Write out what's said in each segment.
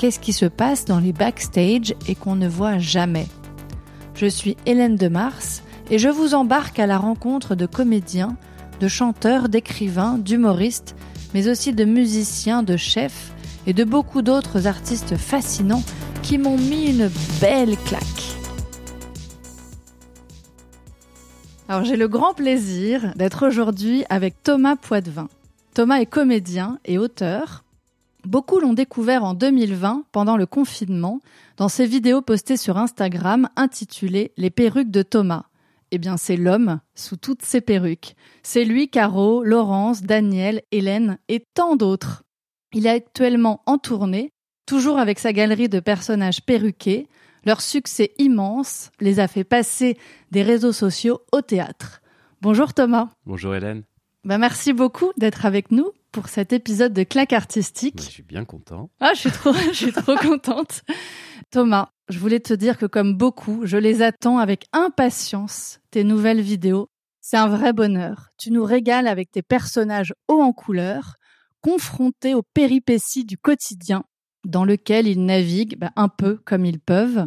Qu'est-ce qui se passe dans les backstage et qu'on ne voit jamais je suis Hélène de Mars et je vous embarque à la rencontre de comédiens, de chanteurs, d'écrivains, d'humoristes, mais aussi de musiciens, de chefs et de beaucoup d'autres artistes fascinants qui m'ont mis une belle claque. Alors j'ai le grand plaisir d'être aujourd'hui avec Thomas Poitvin. Thomas est comédien et auteur. Beaucoup l'ont découvert en 2020 pendant le confinement dans ses vidéos postées sur Instagram intitulées Les perruques de Thomas. Eh bien, c'est l'homme sous toutes ses perruques. C'est lui, Caro, Laurence, Daniel, Hélène et tant d'autres. Il est actuellement en tournée, toujours avec sa galerie de personnages perruqués. Leur succès immense les a fait passer des réseaux sociaux au théâtre. Bonjour Thomas. Bonjour Hélène. Bah merci beaucoup d'être avec nous pour cet épisode de Claque Artistique. Bah, je suis bien content. Ah, je suis trop, je suis trop contente. Thomas, je voulais te dire que comme beaucoup, je les attends avec impatience, tes nouvelles vidéos. C'est un vrai bonheur. Tu nous régales avec tes personnages hauts en couleur, confrontés aux péripéties du quotidien, dans lequel ils naviguent bah, un peu comme ils peuvent.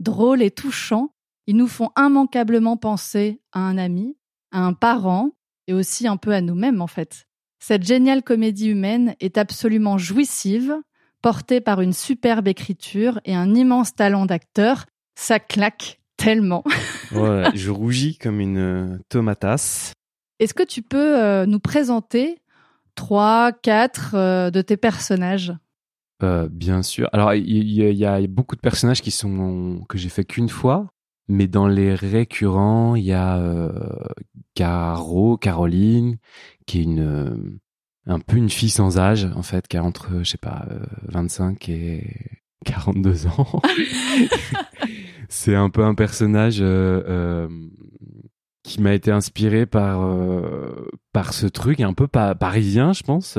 Drôles et touchants, ils nous font immanquablement penser à un ami, à un parent, et aussi un peu à nous-mêmes en fait. Cette géniale comédie humaine est absolument jouissive, portée par une superbe écriture et un immense talent d'acteur. Ça claque tellement. ouais, je rougis comme une euh, tomatasse. Est-ce que tu peux euh, nous présenter trois, quatre euh, de tes personnages? Bien sûr. Alors, il y, a beaucoup de personnages qui sont que j'ai fait qu'une fois, mais dans les récurrents, il y a Caro, Caroline, qui est une un peu une fille sans âge en fait, qui a entre je sais pas 25 et 42 ans. c'est un peu un personnage euh, euh, qui m'a été inspiré par euh, par ce truc un peu parisien, je pense,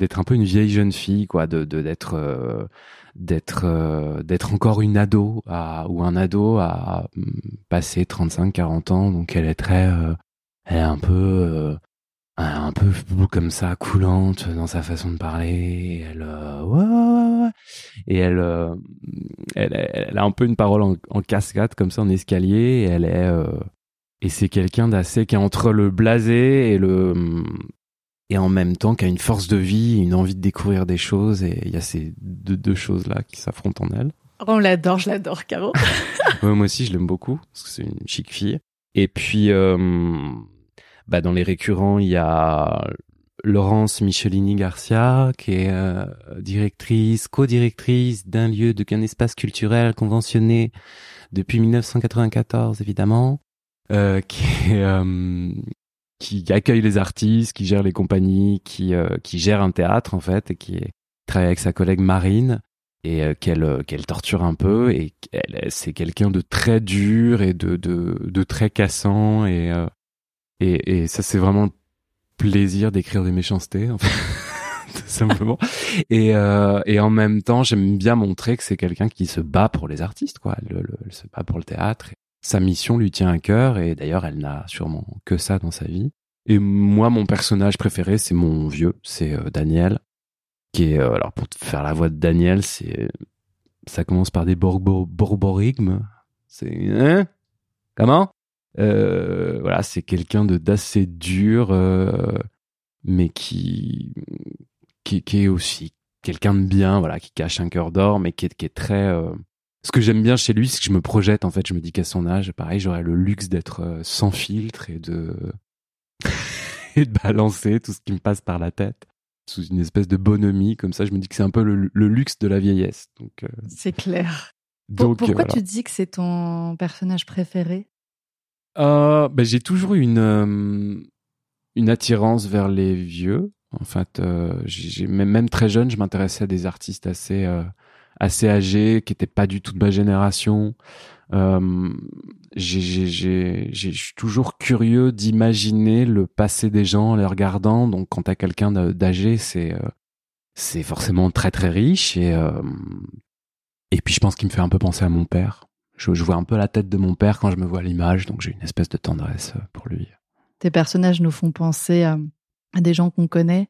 d'être un peu une vieille jeune fille, quoi, de d'être d'être d'être encore une ado à, ou un ado à passer 35 40 ans donc elle est très elle est un peu un peu comme ça, coulante dans sa façon de parler. Elle, euh, ouais, ouais, ouais. Et elle, euh, elle, elle, a un peu une parole en, en, cascade comme ça en escalier. Et elle est, euh, et c'est quelqu'un d'assez qui est entre le blasé et le, et en même temps qui a une force de vie, une envie de découvrir des choses. Et il y a ces deux, deux choses là qui s'affrontent en elle. On l'adore, je l'adore, Caro. moi aussi, je l'aime beaucoup parce que c'est une chic fille. Et puis bah, dans les récurrents, il y a Laurence Michelini Garcia, qui est euh, directrice, co-directrice d'un lieu, d'un espace culturel conventionné depuis 1994, évidemment, euh, qui, euh, qui accueille les artistes, qui gère les compagnies, qui, euh, qui gère un théâtre, en fait, et qui travaille avec sa collègue Marine et qu'elle qu'elle torture un peu et c'est quelqu'un de très dur et de de, de très cassant et et, et ça, c'est vraiment le plaisir d'écrire des méchancetés, en fait. tout simplement. Et, euh, et en même temps, j'aime bien montrer que c'est quelqu'un qui se bat pour les artistes, quoi. Elle, se bat pour le théâtre. Sa mission lui tient à cœur, et d'ailleurs, elle n'a sûrement que ça dans sa vie. Et moi, mon personnage préféré, c'est mon vieux, c'est euh, Daniel, qui est, euh, alors pour faire la voix de Daniel, c'est, ça commence par des borborigmes. C'est, hein? Comment? Euh, voilà, c'est quelqu'un de d'assez dur, euh, mais qui, qui, qui est aussi quelqu'un de bien, voilà, qui cache un cœur d'or, mais qui est, qui est très. Euh, ce que j'aime bien chez lui, c'est que je me projette. En fait, je me dis qu'à son âge, pareil, j'aurais le luxe d'être euh, sans filtre et de et de balancer tout ce qui me passe par la tête sous une espèce de bonhomie comme ça. Je me dis que c'est un peu le, le, luxe de la vieillesse. Donc c'est clair. Donc, Pourquoi tu dis que c'est ton personnage préféré? Euh, ben, J'ai toujours eu une, euh, une attirance vers les vieux. En fait, euh, j'ai même, même très jeune, je m'intéressais à des artistes assez euh, assez âgés qui étaient pas du tout de ma génération. Euh, je suis toujours curieux d'imaginer le passé des gens en les regardant. Donc, quand t'as quelqu'un d'âgé, c'est euh, c'est forcément très très riche et euh, et puis je pense qu'il me fait un peu penser à mon père. Je, vois un peu la tête de mon père quand je me vois à l'image, donc j'ai une espèce de tendresse pour lui. Tes personnages nous font penser à des gens qu'on connaît.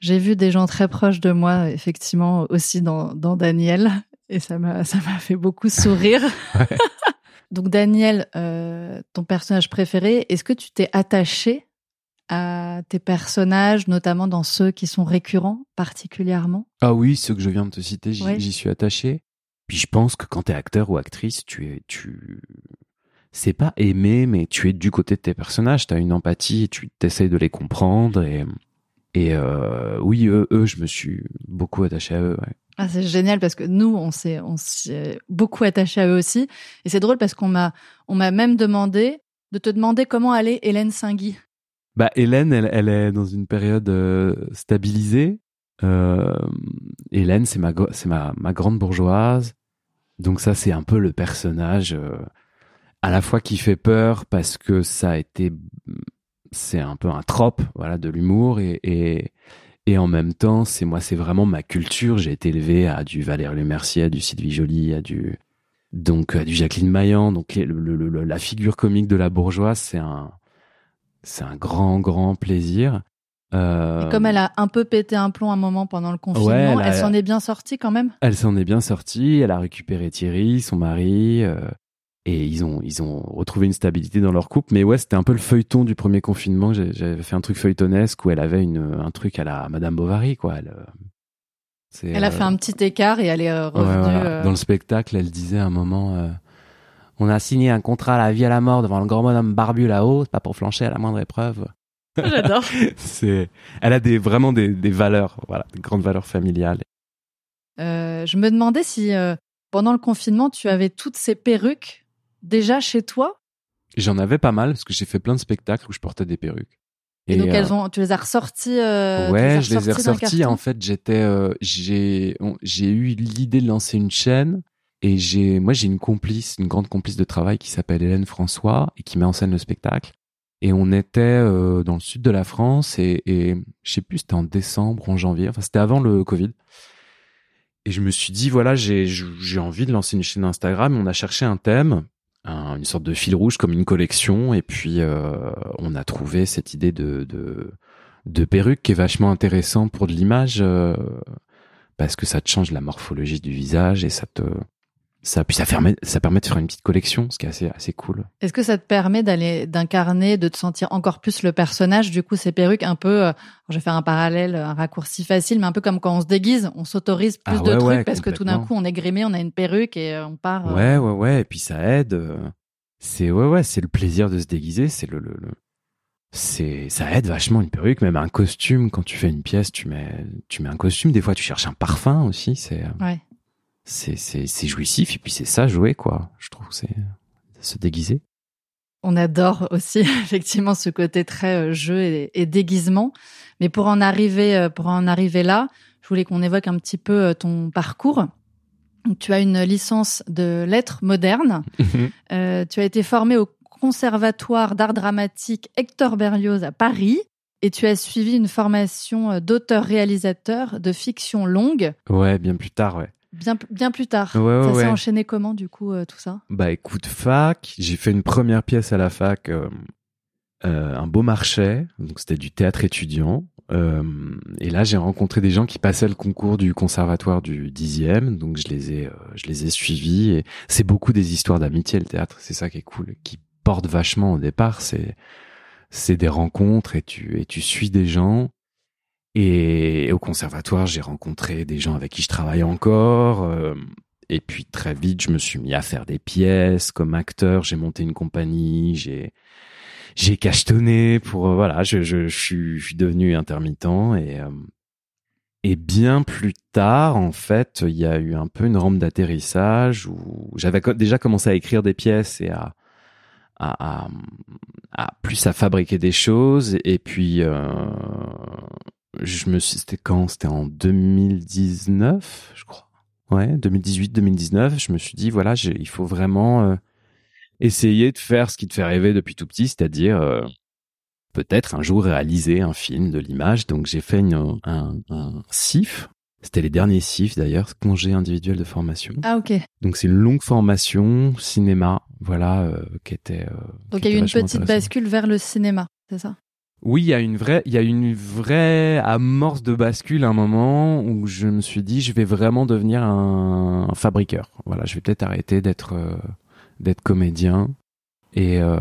J'ai vu des gens très proches de moi, effectivement, aussi dans, dans Daniel, et ça m'a ça m'a fait beaucoup sourire. Donc Daniel, euh, ton personnage préféré, est-ce que tu t'es attaché à tes personnages, notamment dans ceux qui sont récurrents particulièrement? Ah oui, ceux que je viens de te citer, j'y suis attaché. Puis je pense que quand tu es acteur ou actrice, tu es tu c'est pas aimer, mais tu es du côté de tes personnages, tu as une empathie, et tu t'essayes de les comprendre et et euh, oui, eux, eux, je me suis beaucoup attaché à eux. Ouais. Ah, c'est génial parce que nous, on s'est, on s'est beaucoup attaché à eux aussi. Et c'est drôle parce qu'on m'a, on m'a même demandé de te demander comment allait Hélène Saint-Guy. Bah, Hélène, elle, elle est dans une période euh, stabilisée. Euh, Hélène, c'est ma, c'est ma, ma grande bourgeoise. Donc ça, c'est un peu le personnage euh, à la fois qui fait peur parce que ça a été, c'est un peu un trope, voilà, de l'humour et, et et en même temps, c'est moi, c'est vraiment ma culture. J'ai été élevé à du Valérie Mercier, à du Sylvie Joly, à du donc à du Jacqueline Maillan. Donc le, la figure comique de la bourgeoise, c'est un c'est un grand grand plaisir. Euh... Et comme elle a un peu pété un plomb un moment pendant le confinement, elle, s'en est bien sortie quand même? Elle s'en est bien sortie. Elle a récupéré Thierry, son mari. Euh, et ils ont ils ont retrouvé une stabilité dans leur couple. Mais ouais c'était un peu le feuilleton du premier confinement. J'avais fait un truc feuilletonesque où elle avait une un truc à la Madame Bovary quoi. Elle euh, elle a fait un petit écart et elle est euh, revenue euh, dans le spectacle elle disait à un moment on a signé un contrat à la vie à la mort devant le grand bonhomme barbu là-haut. Pas pour flancher à la moindre épreuve. J'adore. C'est elle a des vraiment des, des valeurs voilà des grandes valeurs familiales. Je me demandais si pendant le confinement tu avais toutes ces perruques déjà chez toi? J'en avais pas mal parce que j'ai fait plein de spectacles où je portais des perruques. Et, donc elles euh, ont, tu les as ressorties euh, Ouais, je les ai ressorties. En fait, j'étais, euh, j'ai, j'ai eu l'idée de lancer une chaîne et j'ai, moi, j'ai une complice, une grande complice de travail qui s'appelle Hélène François et qui met en scène le spectacle. Et on était euh, dans le sud de la France et, et je sais plus, c'était en décembre, en janvier. Enfin, c'était avant le Covid. Et je me suis dit, voilà, j'ai, j'ai envie de lancer une chaîne Instagram. On a cherché un thème une sorte de fil rouge comme une collection. Et puis euh, on a trouvé cette idée de, de, perruque qui est vachement intéressant pour de l'image euh, parce que ça te change la morphologie du visage et ça te ça puis ça permet ça permet de faire une petite collection ce qui est assez assez cool. Est-ce que ça te permet d'aller d'incarner de te sentir encore plus le personnage? Du coup ces perruques un peu euh, je vais faire un parallèle un raccourci facile mais un peu comme quand on se déguise on s'autorise plus ah de trucs parce que tout d'un coup on est grimé on a une perruque et euh, on part euh, ouais ouais ouais et puis ça aide c'est ouais ouais c'est le plaisir de se déguiser c'est le, le, le... c'est ça aide vachement une perruque même un costume quand tu fais une pièce tu mets tu mets un costume. Des fois tu cherches un parfum aussi c'est ouais c'est c'est jouissif et puis c'est ça jouer quoi. Je trouve c'est se déguiser. On adore aussi effectivement ce côté très euh, jeu et, déguisement. Mais pour en arriver euh, pour en arriver là, je voulais qu'on évoque un petit peu euh, ton parcours. Tu as une licence de lettres modernes. euh, tu as été formé au Conservatoire d'art dramatique Hector Berlioz à Paris et tu as suivi une formation d'auteur-réalisateur de fiction longue. Ouais, bien plus tard, ouais. Bien, bien plus tard. Ouais, ça s'est enchaîné comment, du coup, euh, tout ça? Bah écoute, fac, j'ai fait une première pièce à la fac, euh, euh, un beau marché, donc c'était du théâtre étudiant. et là, j'ai rencontré des gens qui passaient le concours du conservatoire du dixième, donc je les ai, je les ai suivis. Et c'est beaucoup des histoires d'amitié, le théâtre. C'est ça qui est cool, qui porte vachement au départ. C'est, c'est des rencontres et tu, et tu suis des gens et au conservatoire, j'ai rencontré des gens avec qui je travaille encore. Euh, et puis très vite, je me suis mis à faire des pièces comme acteur. J'ai monté une compagnie. J'ai j'ai cachetonné pour euh, voilà. Je, je, je, suis, je suis devenu intermittent et euh, et bien plus tard, en fait, il y a eu un peu une rampe d'atterrissage où j'avais déjà commencé à écrire des pièces et à à, à, à plus à fabriquer des choses. Et puis je me suis, c'était quand? C'était en 2019, je crois. Ouais, 2018, 2019. Je me suis dit, voilà, il faut vraiment euh, essayer de faire ce qui te fait rêver depuis tout petit, c'est-à-dire euh, peut-être un jour réaliser un film de l'image. Donc j'ai fait une, un, un CIF. C'était les derniers CIF d'ailleurs, congé individuel de formation. Ah ok. Donc c'est une longue formation cinéma, voilà, euh, qui était. Donc il y a eu une petite bascule vers le cinéma, c'est ça? Oui, il y a une vraie, il y a une vraie amorce de bascule à un moment où je me suis dit, je vais vraiment devenir un, fabriqueur. Voilà, je vais peut-être arrêter d'être euh, d'être comédien. Et euh,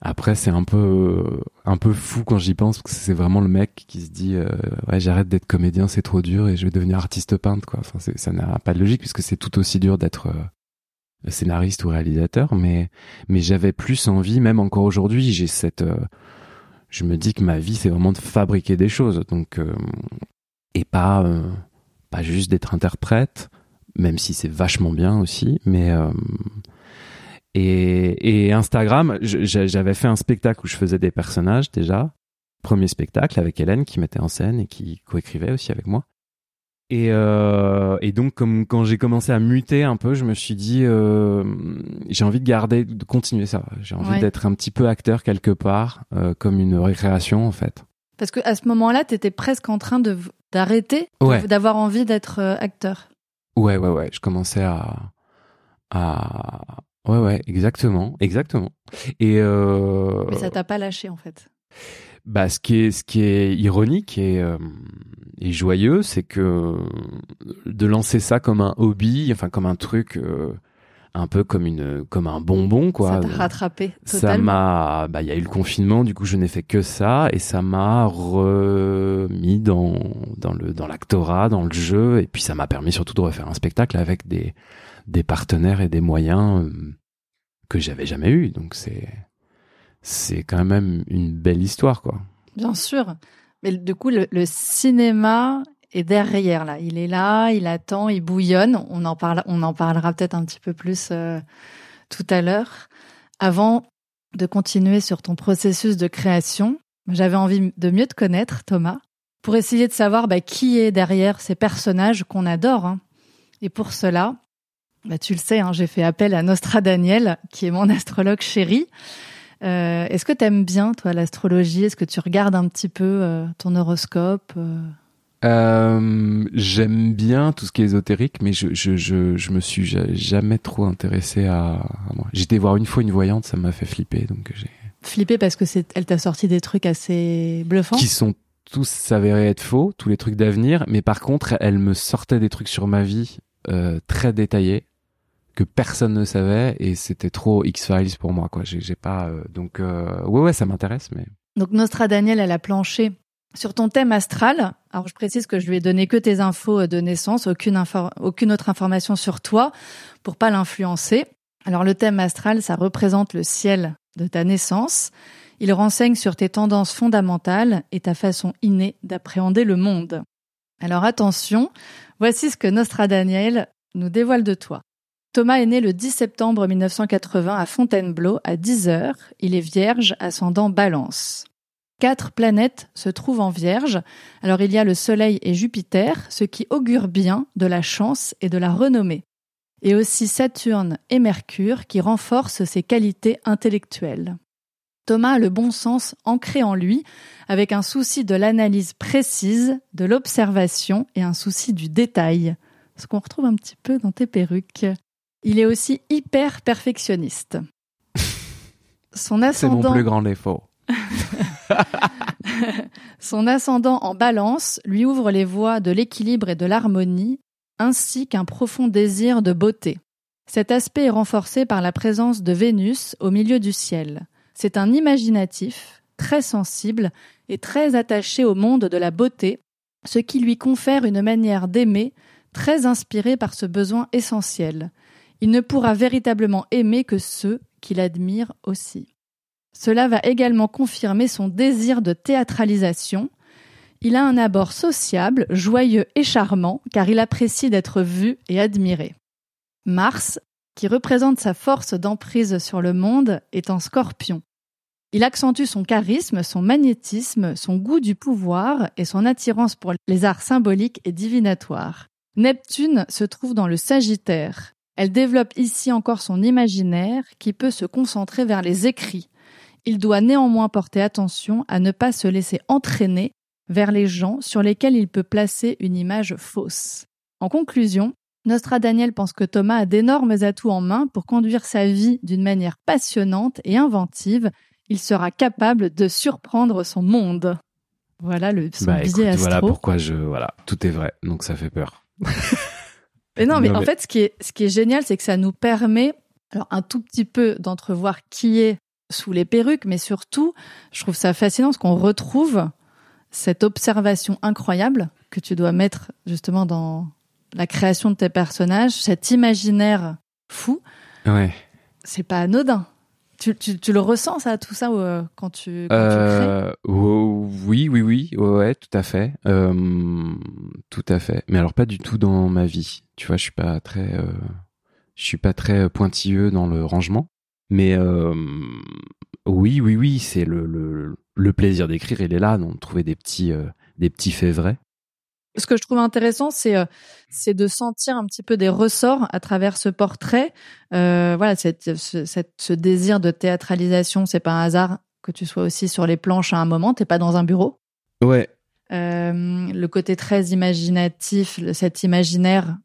après, c'est un peu un peu fou quand j'y pense parce que c'est vraiment le mec qui se dit, euh, j'arrête d'être comédien, c'est trop dur et je vais devenir artiste peintre. Quoi. Ça n'a pas de logique puisque c'est tout aussi dur d'être scénariste ou réalisateur. Mais mais j'avais plus envie, même encore aujourd'hui, j'ai cette je me dis que ma vie c'est vraiment de fabriquer des choses. Donc euh, et pas euh, pas juste d'être interprète même si c'est vachement bien aussi mais euh, et, et Instagram j'avais fait un spectacle où je faisais des personnages déjà. Premier spectacle avec Hélène qui mettait en scène et qui coécrivait aussi avec moi et, euh, et donc, comme quand j'ai commencé à muter un peu, je me suis dit, euh, j'ai envie de garder, de continuer ça. J'ai envie d'être un petit peu acteur quelque part, euh, comme une récréation en fait. Parce que à ce moment-là, tu étais presque en train de d'arrêter, d'avoir envie d'être acteur. Ouais, ouais, ouais. Je commençais à, à, ouais, ouais, exactement, exactement. Et mais ça t'a pas lâché en fait. Bah, ce qui est, ce qui est ironique et, euh, et joyeux, c'est que de lancer ça comme un hobby, enfin comme un truc euh, un peu comme une, comme un bonbon, quoi. Ça t'a rattrapé. Ça m'a, bah, il y a eu le confinement, du coup, je n'ai fait que ça et ça m'a remis dans, dans le, dans l'actorat, dans le jeu et puis ça m'a permis surtout de refaire un spectacle avec des, des partenaires et des moyens euh, que j'avais jamais eu. Donc c'est, c'est quand même une belle histoire, quoi. Bien sûr. Mais du coup, le, cinéma est derrière là. Il est là, il attend, il bouillonne. On en parle, on en parlera peut-être un petit peu plus euh, tout à l'heure. Avant de continuer sur ton processus de création, j'avais envie de mieux te connaître, Thomas, pour essayer de savoir bah, qui est derrière ces personnages qu'on adore. Hein. Et pour cela, bah, tu le sais, hein, j'ai fait appel à Nostra Daniel, qui est mon astrologue chéri, euh, est-ce que tu aimes bien, toi, l'astrologie? Est-ce que tu regardes un petit peu euh, ton horoscope euh? J'aime bien tout ce qui est ésotérique, mais je, je, je, je me suis jamais trop intéressé à, moi. J'étais voir une fois une voyante, ça m'a fait flipper, donc j'ai... Flipper parce que c'est, elle t'a sorti des trucs assez bluffants? Qui sont tous s'avérés être faux, tous les trucs d'avenir, mais par contre, elle me sortait des trucs sur ma vie très détaillés que personne ne savait et c'était trop X-Files pour moi quoi. J'ai pas euh, donc euh, ouais ouais ça m'intéresse mais. Donc Nostra Daniel elle a planché sur ton thème astral. Alors je précise que je lui ai donné que tes infos de naissance, aucune aucune autre information sur toi pour pas l'influencer. Alors le thème astral ça représente le ciel de ta naissance. Il renseigne sur tes tendances fondamentales et ta façon innée d'appréhender le monde. Alors attention, voici ce que Nostra Daniel nous dévoile de toi. Thomas est né le 10 septembre 1980 à Fontainebleau à 10 heures. Il est vierge, ascendant balance. Quatre planètes se trouvent en vierge. Alors il y a le Soleil et Jupiter, ce qui augure bien de la chance et de la renommée. Et aussi Saturne et Mercure qui renforcent ses qualités intellectuelles. Thomas a le bon sens ancré en lui, avec un souci de l'analyse précise, de l'observation et un souci du détail. Ce qu'on retrouve un petit peu dans tes perruques. Il est aussi hyper perfectionniste. Son ascendant... C'est mon plus grand défaut. Son ascendant en balance lui ouvre les voies de l'équilibre et de l'harmonie, ainsi qu'un profond désir de beauté. Cet aspect est renforcé par la présence de Vénus au milieu du ciel. C'est un imaginatif, très sensible et très attaché au monde de la beauté, ce qui lui confère une manière d'aimer très inspirée par ce besoin essentiel. Il ne pourra véritablement aimer que ceux qu'il admire aussi. Cela va également confirmer son désir de théâtralisation. Il a un abord sociable, joyeux et charmant, car il apprécie d'être vu et admiré. Mars, qui représente sa force d'emprise sur le monde, est en scorpion. Il accentue son charisme, son magnétisme, son goût du pouvoir et son attirance pour les arts symboliques et divinatoires. Neptune se trouve dans le Sagittaire. Elle développe ici encore son imaginaire qui peut se concentrer vers les écrits. Il doit néanmoins porter attention à ne pas se laisser entraîner vers les gens sur lesquels il peut placer une image fausse. En conclusion, Nostra Daniel pense que Thomas a d'énormes atouts en main pour conduire sa vie d'une manière passionnante et inventive. Il sera capable de surprendre son monde. Voilà le son Bah, écoute, astro. voilà pourquoi je voilà, tout est vrai, donc ça fait peur. Mais non, mais Non, en fait, ce qui est, ce qui est génial, c'est que ça nous permet, alors un tout petit peu d'entrevoir qui est sous les perruques, mais surtout, je trouve ça fascinant parce qu'on retrouve cette observation incroyable que tu dois mettre justement dans la création de tes personnages, cet imaginaire fou. Ouais. C'est pas anodin. Tu, tu, le ressens, ça, tout ça, euh, quand tu, quand tu crées Euh, oui, oui, oui, ouais, tout à fait, Euh, tout à fait. Mais alors pas du tout dans ma vie. Tu vois, je suis pas très, euh, je suis pas très pointilleux dans le rangement. Mais euh, oui, oui, oui, c'est le, le le plaisir d'écrire, il est là, donc trouver des petits des petits faits vrais. Ce que je trouve intéressant, c'est euh, c'est de sentir un petit peu des ressorts à travers ce portrait. Euh, voilà, cette, ce, cette- ce désir de théâtralisation, c'est pas un hasard que tu sois aussi sur les planches à un moment. T'es pas dans un bureau. Ouais, Euh, le côté très imaginatif, cet imaginaire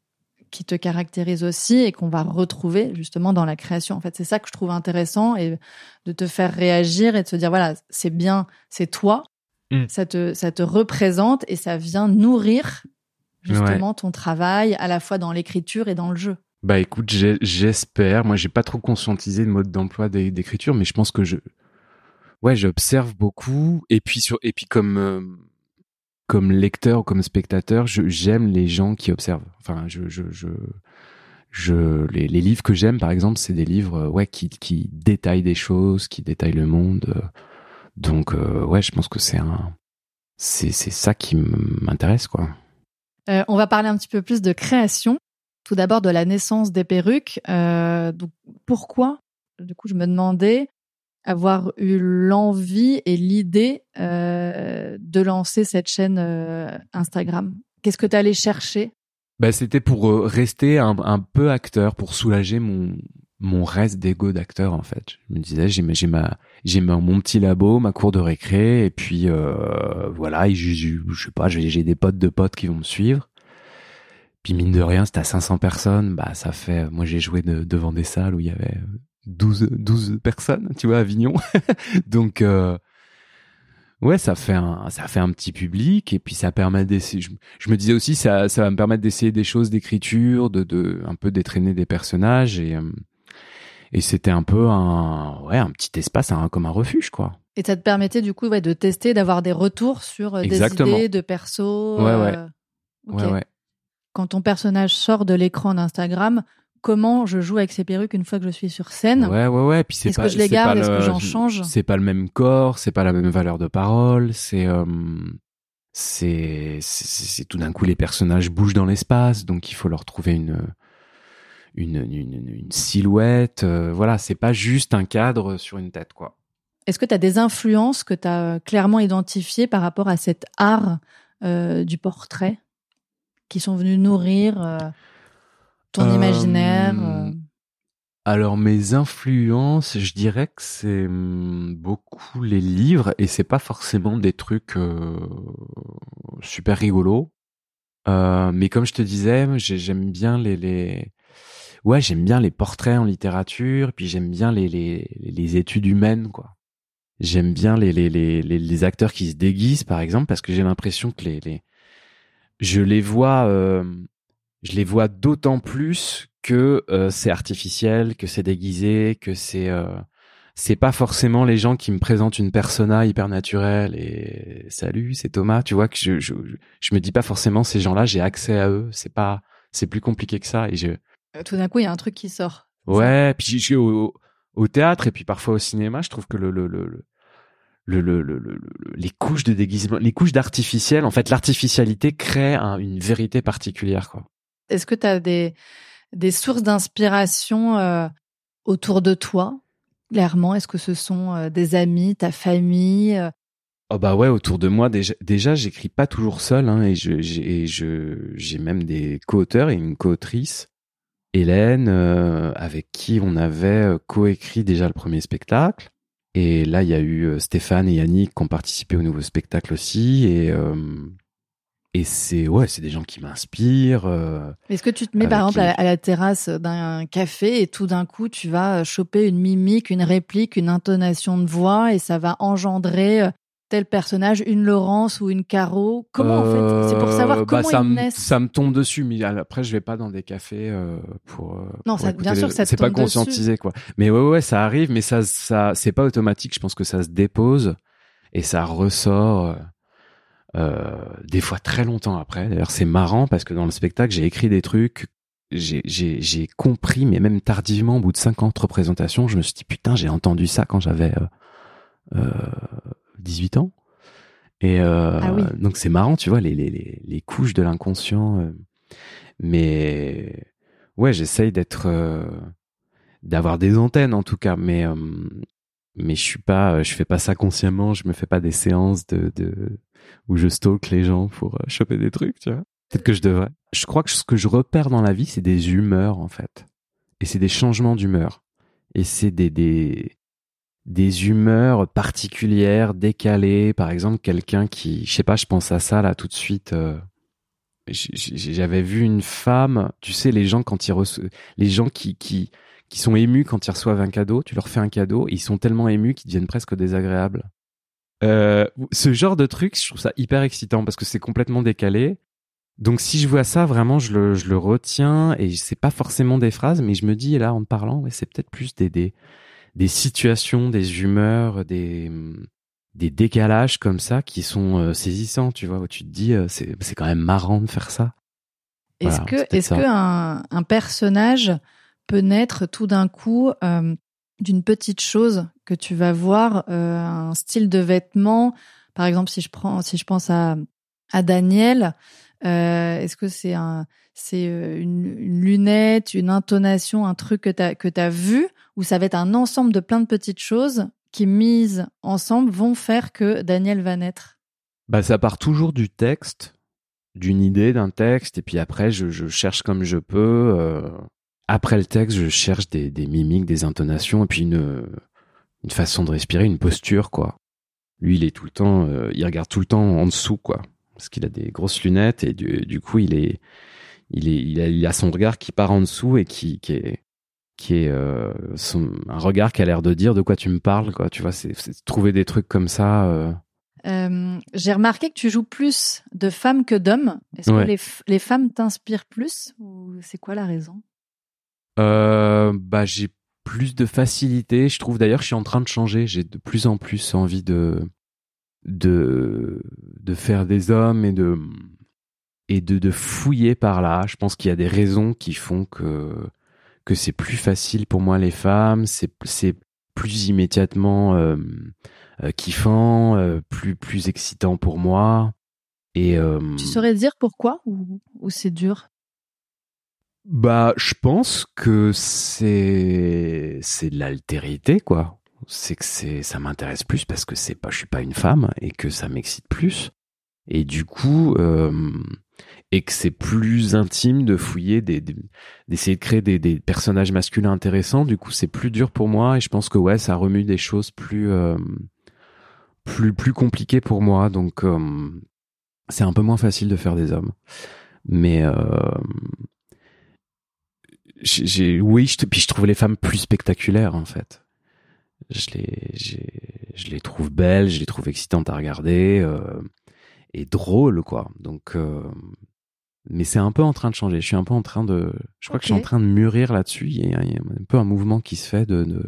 qui te caractérise aussi et qu'on va retrouver justement dans la création. En fait, c'est ça que je trouve intéressant et de te faire réagir et de se dire voilà, c'est bien, c'est toi, Mm. ça te ça te représente et ça vient nourrir justement ton travail à la fois dans l'écriture et dans le jeu. Bah écoute, j'espère. Moi, j'ai pas trop conscientisé le mode d'emploi d'é- d'écriture, mais je pense que je, ouais, j'observe beaucoup. Et puis sur, et puis comme euh, comme lecteur ou comme spectateur, j'aime les gens qui observent. Enfin, je je je, je les, les livres que j'aime, par exemple, c'est des livres euh, ouais qui qui détaillent des choses, qui détaillent le monde. euh. Donc euh, ouais, je pense que c'est un c'est c'est ça qui m'intéresse quoi. Euh, on va parler un petit peu plus de création. Tout d'abord de la naissance des perruques. Euh, donc pourquoi Du coup, je me demandais avoir eu l'envie et l'idée euh, de lancer cette chaîne euh, Instagram? Qu'est-ce que tu allé chercher? Bah, c'était pour rester un, un peu acteur, pour soulager mon mon reste d'ego d'acteur en fait. Je me disais j'ai j'ai ma j'ai mon petit labo, ma cour de récré et puis euh, voilà, j'ai- je sais pas, j'ai des potes de potes qui vont me suivre. Puis mine de rien, c'était à 500 personnes, bah ça fait moi j'ai joué de- devant des salles où il y avait 12 12 personnes, tu vois, à Avignon. Donc euh, Ouais, ça fait un, ça fait un petit public et puis ça permet d'essayer. Je, je me disais aussi, ça, ça va me permettre d'essayer des choses d'écriture, de, de, un peu d'étraîner des personnages et, euh, et c'était un peu un, ouais, un petit espace, un, comme un refuge, quoi. Et ça te permettait du coup ouais, de tester, d'avoir des retours sur euh, des idées de perso. Ouais, ouais. euh. Ouais, ouais. Quand ton personnage sort de l'écran d'Instagram, comment je joue avec ces perruques une fois que je suis sur scène? Ouais, ouais, ouais. Puis c'est Est-ce pas. que je les c'est garde? Est-ce que le- j'en change? C'est pas le même corps, c'est pas la même valeur de parole. C'est, euh, c'est, c'est, c'est- tout d'un coup les personnages bougent dans l'espace, donc il faut leur trouver une, une, une, une silhouette. euh, voilà, c'est pas juste un cadre sur une tête, quoi. Est-ce que tu as des influences que tu as clairement identifiées par rapport à cet art euh, du portrait qui sont venus nourrir euh, ton Euh, imaginaire euh? Alors mes influences, je dirais que c'est hum, beaucoup les livres et c'est pas forcément des trucs euh, super rigolos. Euh, mais comme je te disais, j'ai- j'aime bien les, les ouais j'aime bien les portraits en littérature, puis j'aime bien les, les les études humaines quoi. J'aime bien les, les les les acteurs qui se déguisent par exemple parce que j'ai l'impression que les les je les vois euh, je les vois d'autant plus que euh, c'est artificiel, que c'est déguisé, que c'est euh, c'est pas forcément les gens qui me présentent une persona hyper naturelle et salut, c'est Thomas, tu vois que je je je me dis pas forcément ces gens-là, j'ai accès à eux, c'est pas c'est plus compliqué que ça et je Tout d'un coup, il y a un truc qui sort. ouais, puis je suis au, au théâtre et puis parfois au cinéma, je trouve que le le le, le le, le, le, le- le- les couches de déguisement, les couches d'artificiel, en fait, l'artificialité crée un- une vérité particulière, quoi. Est-ce que tu as des, des sources d'inspiration euh, autour de toi clairement? Est-ce que ce sont des amis, ta famille Oh bah ouais, autour de moi déjà, déjà j'écris pas toujours seul hein, et je j'ai même des co-auteurs et une co-autrice Hélène avec qui on avait coécrit déjà le premier spectacle et là il y a eu Stéphane et Yannick qui ont participé au nouveau spectacle aussi et et c'est ouais, c'est des gens qui m'inspirent. Euh, Est-ce que tu te mets par exemple à, la terrasse d'un café et tout d'un coup tu vas euh, choper une mimique, une réplique, une intonation de voix et ça va engendrer euh, tel personnage, une Laurence ou une Caro Comment en fait? C'est pour savoir bah, comment ça ils naissent. Ça me tombe dessus, mais après je vais pas dans des cafés pour. non, ça, bien sûr, ça c'est pas conscientisé quoi. Mais ouais, ouais, ça arrive, mais ça, ça, c'est pas automatique. Je pense que ça se dépose et ça ressort. Euh, des fois très longtemps après. D'ailleurs, c'est marrant parce que dans le spectacle, j'ai écrit des trucs, j'ai compris, mais même tardivement, au bout de 50 représentations, je me suis dit putain, j'ai entendu ça quand j'avais euh, euh, 18 ans. Et euh, ah oui. donc c'est marrant, tu vois, les, les, les couches de l'inconscient. Euh. mais ouais, j'essaye d'être, d'avoir des antennes en tout cas, mais mais je suis pas, je fais pas ça consciemment. Je me fais pas des séances de, de où je stalk les gens pour euh, choper des trucs, tu vois. Peut-être que je devrais. Je crois que ce que je repère dans la vie, c'est des humeurs, en fait. Et c'est des changements d'humeur. Et c'est des, des, des humeurs particulières, décalées. Par exemple, quelqu'un qui, je sais pas, je pense à ça là tout de suite. Euh, j'avais vu une femme, tu sais, les gens quand ils reçoivent, les gens qui, qui, qui sont émus quand ils reçoivent un cadeau, tu leur fais un cadeau, et ils sont tellement émus qu'ils deviennent presque désagréables. Euh, ce genre de truc, je trouve ça hyper excitant parce que c'est complètement décalé. Donc si je vois ça, vraiment, je le, je le retiens et c'est pas forcément des phrases, mais je me dis là en parlant, ouais, c'est peut-être plus des, des situations, des humeurs, des des décalages comme ça qui sont euh, saisissants, tu vois. Où tu te dis, euh, c'est c'est quand même marrant de faire ça. Est-ce que est-ce que un, un personnage peut naître tout d'un coup euh, d'une petite chose que tu vas voir, un style de vêtement? Par exemple, si je prends, si je pense à, à Daniel, est-ce que c'est un, c'est euh, une, une, lunette, une intonation, un truc que tu que as vu, ou ça va être un ensemble de plein de petites choses qui mises ensemble vont faire que Daniel va naître Bah, ça part toujours du texte, d'une idée d'un texte, et puis après je, cherche comme je peux. Euh, après le texte, je cherche des, des, mimiques, des intonations, et puis une, une façon de respirer, une posture, quoi. Lui, il est tout le temps, euh, il regarde tout le temps en dessous, quoi, parce qu'il a des grosses lunettes et du, du, coup, il est, il est, il a, il a son regard qui part en dessous et qui, qui est, qui est euh, son, un regard qui a l'air de dire de quoi tu me parles, quoi. Tu vois, c'est trouver des trucs comme ça. Euh... Euh, J'ai remarqué que tu joues plus de femmes que d'hommes. Est-ce que les, les femmes t'inspirent plus ou c'est quoi la raison? Bah j'ai plus de facilité. Je trouve d'ailleurs que je suis en train de changer. J'ai de plus en plus envie de de de faire des hommes et de et de, de fouiller par là. Je pense qu'il y a des raisons qui font que que c'est plus facile pour moi les femmes. C'est c'est plus immédiatement euh, euh kiffant, euh, plus plus excitant pour moi. Et tu saurais dire pourquoi ou, ou c'est dur? Bah, je pense que c'est c'est de l'altérité quoi. C'est que c'est ça m'intéresse plus parce que c'est pas je suis pas une femme et que ça m'excite plus. Et du coup euh, et que c'est plus intime de fouiller des d'essayer de créer des, des personnages masculins intéressants. Du coup, c'est plus dur pour moi et je pense que ouais, ça remue des choses plus euh, plus plus compliquées pour moi. Donc euh, c'est un peu moins facile de faire des hommes. Mais euh, j'ai oui je, puis je trouve les femmes plus spectaculaires en fait je les je les trouve belles je les trouve excitantes à regarder euh, et drôles quoi. Donc euh, mais c'est un peu en train de changer. Je suis un peu en train de je crois que je suis en train de mûrir là-dessus. Il, y a un peu un mouvement qui se fait de, de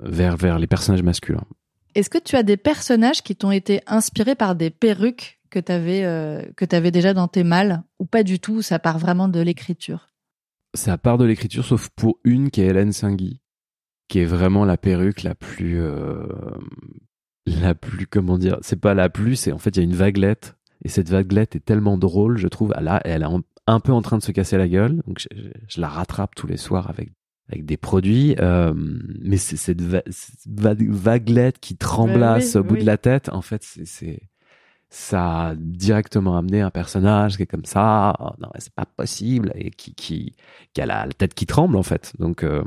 vers vers les personnages masculins. Est-ce que tu as des personnages qui t'ont été inspirés par des perruques que tu avais euh, que tu déjà dans tes mâles ou pas du tout ça part vraiment de l'écriture? Ça part de l'écriture, sauf pour une qui est Hélène Singui, qui est vraiment la perruque la plus, euh, la plus, comment dire, c'est pas la plus, c'est en fait il y a une vaguelette et cette vaguelette est tellement drôle, je trouve. Là, elle est un peu en train de se casser la gueule, donc je, la rattrape tous les soirs avec avec des produits, euh, mais c'est cette va vaguelette qui tremblasse au bout de la tête. En fait, c'est ça a directement amené un personnage qui est comme ça, oh, non, c'est pas possible, et qui, qui, qui a la, tête qui tremble en fait. Donc, euh,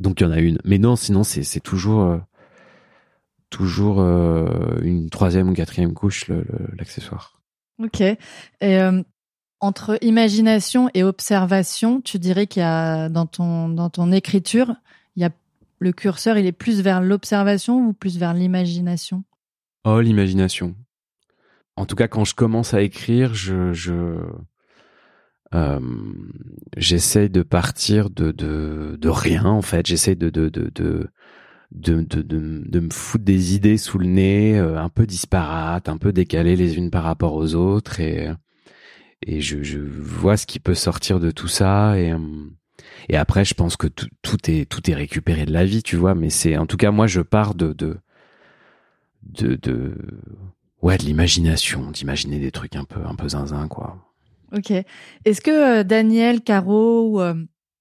donc il y en a une. Mais non, sinon c'est toujours, euh, toujours euh, une troisième ou quatrième couche l'accessoire. ok. Et entre imagination et observation, tu dirais qu'il y a dans ton dans ton écriture, il y a le curseur, il est plus vers l'observation ou plus vers l'imagination? Oh, l'imagination. En tout cas, quand je commence à écrire, je, je euh, j'essaie de partir de, de, de rien en fait. J'essaie de de, de, de de, de, de, me foutre des idées sous le nez, euh, un peu disparates, un peu décalées les unes par rapport aux autres, et et je, je vois ce qui peut sortir de tout ça. Et euh, et après je pense que tout, tout est tout est récupéré de la vie tu vois. Mais c'est en tout cas moi je pars de de de, de ouais de l'imagination d'imaginer des trucs un peu un peu zinzin quoi. Ok. Est-ce que euh, Daniel Caro ou, euh,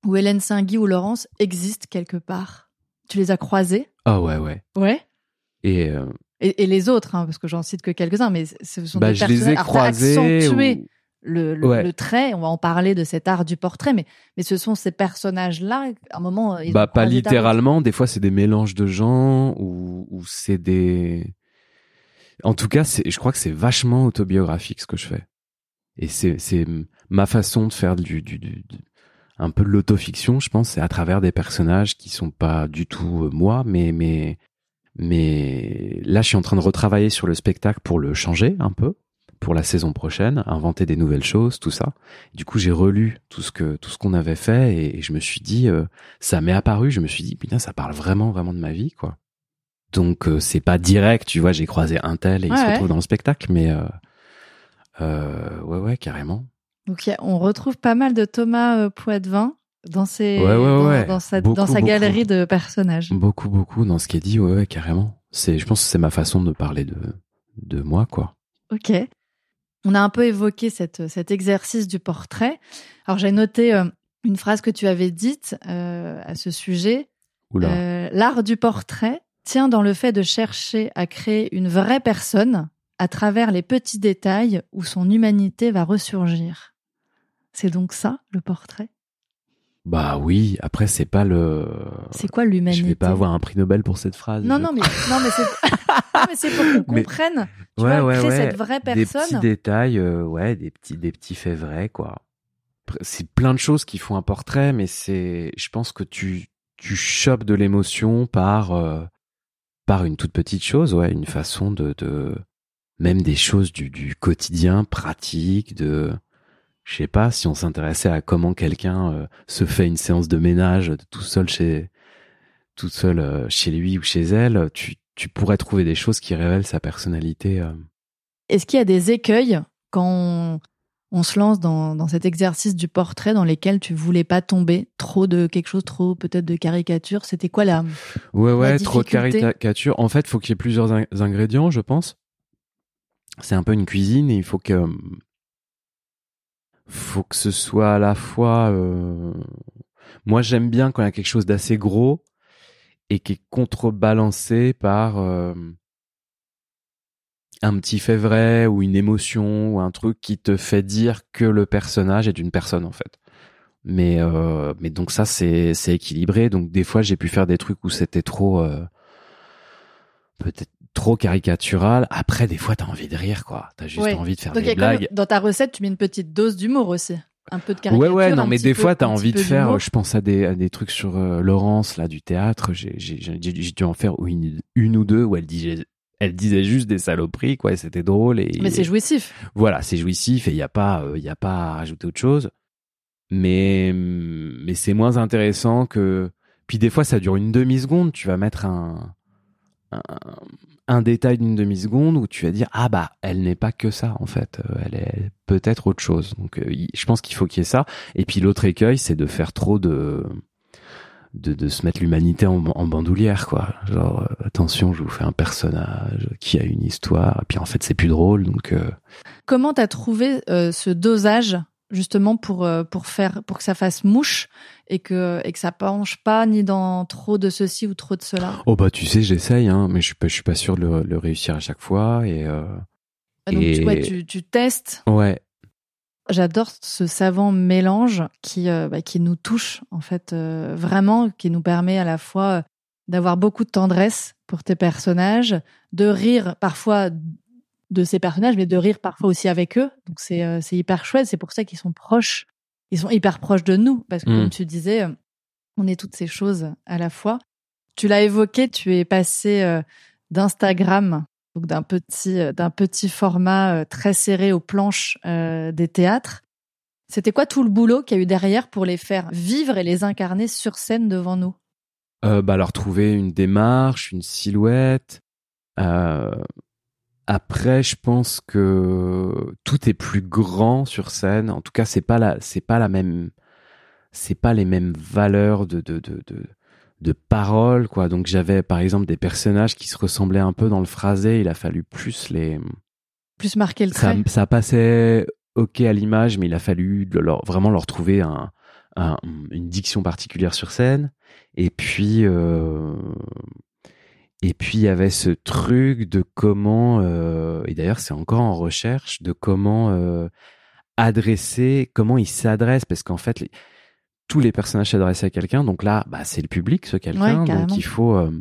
ou Hélène Singui ou Laurence existent quelque part? Tu les as croisés? Ah ouais ouais ouais et et, les autres, hein, parce que j'en cite que quelques-uns, mais ce sont bah, des je les ai croisés accentués le, le, trait. On va en parler de cet art du portrait, mais, mais ce sont ces personnages-là, à un moment. Ils bah, pas littéralement. Des fois, c'est des mélanges de gens ou, ou c'est des. En tout cas, je crois que c'est vachement autobiographique ce que je fais. Et c'est, c'est ma façon de faire du, du, du, un peu de l'autofiction, je pense, c'est à travers des personnages qui sont pas du tout euh, moi, mais, mais, mais là, je suis en train de retravailler sur le spectacle pour le changer un peu pour la saison prochaine, inventer des nouvelles choses, tout ça. Du coup, j'ai relu tout ce que tout ce qu'on avait fait et, je me suis dit, euh, ça m'est apparu. Je me suis dit, putain, ça parle vraiment, vraiment de ma vie, quoi. Donc euh, c'est pas direct, tu vois. J'ai croisé un tel et il se retrouve dans le spectacle, mais euh, euh, ouais, ouais, carrément. Donc on retrouve pas mal de Thomas Poitvin dans ses dans, sa, dans sa galerie de personnages. Beaucoup, beaucoup dans ce qui est dit, ouais, ouais, carrément. C'est, je pense que c'est ma façon de parler de de moi, quoi. Ok. On a un peu évoqué cette, cet exercice du portrait. Alors j'ai noté euh, une phrase que tu avais dite euh, à ce sujet. Euh, L'art du portrait tient dans le fait de chercher à créer une vraie personne à travers les petits détails où son humanité va ressurgir. C'est donc ça, le portrait? Bah oui, après c'est pas le. C'est quoi l'humanité? Je vais pas avoir un prix Nobel pour cette phrase. Non non mais non mais c'est pour qu'on comprenne. Tu ouais, vois, ouais, créer ouais. cette vraie personne. Des petits détails, euh, ouais, des petits des petits faits vrais quoi. C'est plein de choses qui font un portrait, mais c'est, je pense que tu tu chopes de l'émotion par euh, par une toute petite chose, ouais, une façon de de même des choses du du quotidien pratique de je sais pas si on s'intéressait à comment quelqu'un euh, se fait une séance de ménage tout seul chez tout seul euh, chez lui ou chez elle, tu, tu pourrais trouver des choses qui révèlent sa personnalité. Euh. Est-ce qu'il y a des écueils quand on, se lance dans, dans, cet exercice du portrait dans lesquels tu voulais pas tomber trop de quelque chose, trop peut-être de caricature? C'était quoi la Ouais ouais, trop de caricature. En fait, il faut qu'il y ait plusieurs ingrédients, je pense. C'est un peu une cuisine et il faut que faut que ce soit à la fois. Euh... Moi, j'aime bien quand il y a quelque chose d'assez gros et qui est contrebalancé par euh... un petit fait vrai ou une émotion ou un truc qui te fait dire que le personnage est une personne en fait. Mais euh... mais donc ça c'est c'est équilibré. Donc des fois j'ai pu faire des trucs où c'était trop peut-être trop caricatural. Après, des fois, t'as envie de rire, quoi. T'as juste envie de faire des blagues. dans ta recette, tu mets une petite dose d'humour aussi. Un peu de caricature. Ouais, ouais, non, mais des fois, t'as envie de faire, je pense à des, à des trucs sur euh, Laurence, là, du théâtre. J'ai, dû en faire une, une ou deux où elle disait, elle disait juste des saloperies, quoi, et c'était drôle. Et, mais c'est jouissif. Voilà, c'est jouissif et il n'y a pas, il euh, y a pas à rajouter autre chose. Mais, mais c'est moins intéressant que, puis des fois, ça dure une demi-seconde. Tu vas mettre un, un un détail d'une demi-seconde où tu vas dire ah bah elle n'est pas que ça en fait. Euh, elle est peut-être autre chose. Donc euh, je pense qu'il faut qu'il y ait ça. Et puis l'autre écueil c'est de faire trop de de, de se mettre l'humanité en, bandoulière quoi. Genre euh, attention je vous fais un personnage qui a une histoire. Et puis en fait c'est plus drôle donc comment t'as trouvé ce dosage justement pour euh, pour faire pour que ça fasse mouche et que et que ça penche pas ni dans trop de ceci ou trop de cela. Oh bah tu sais, j'essaye, hein, mais je suis pas je suis pas sûr de le, réussir à chaque fois et. Euh, donc Tu, ouais, tu, tu testes. Ouais. J'adore ce savant mélange qui euh, bah, qui nous touche en fait vraiment, qui nous permet à la fois d'avoir beaucoup de tendresse pour tes personnages, de rire parfois de ces personnages, mais de rire parfois aussi avec eux. Donc c'est euh, c'est hyper chouette. C'est pour ça qu'ils sont proches. Ils sont hyper proches de nous parce que comme mm. tu disais, euh, on est toutes ces choses à la fois. Tu l'as évoqué, tu es passé euh, d'Instagram, donc d'un petit d'un petit format très serré aux planches des théâtres. C'était quoi tout le boulot qu'il y a eu derrière pour les faire vivre et les incarner sur scène devant nous? Bah leur trouver une démarche, une silhouette, euh, après, je pense que tout est plus grand sur scène. En tout cas, c'est pas la, c'est pas la même, c'est pas les mêmes valeurs de de de de, de paroles quoi. Donc j'avais par exemple des personnages qui se ressemblaient un peu dans le phrasé. Il a fallu plus les plus marquer le trait. Ça, ça passait ok à l'image, mais il a fallu leur, vraiment leur trouver un, un, une diction particulière sur scène. Et puis euh, et puis il y avait ce truc de comment, euh, et d'ailleurs c'est encore en recherche, de comment euh, adresser, comment il s'adresse, parce qu'en fait tous les personnages s'adressent à quelqu'un, donc là bah, c'est le public ce quelqu'un, donc il faut euh,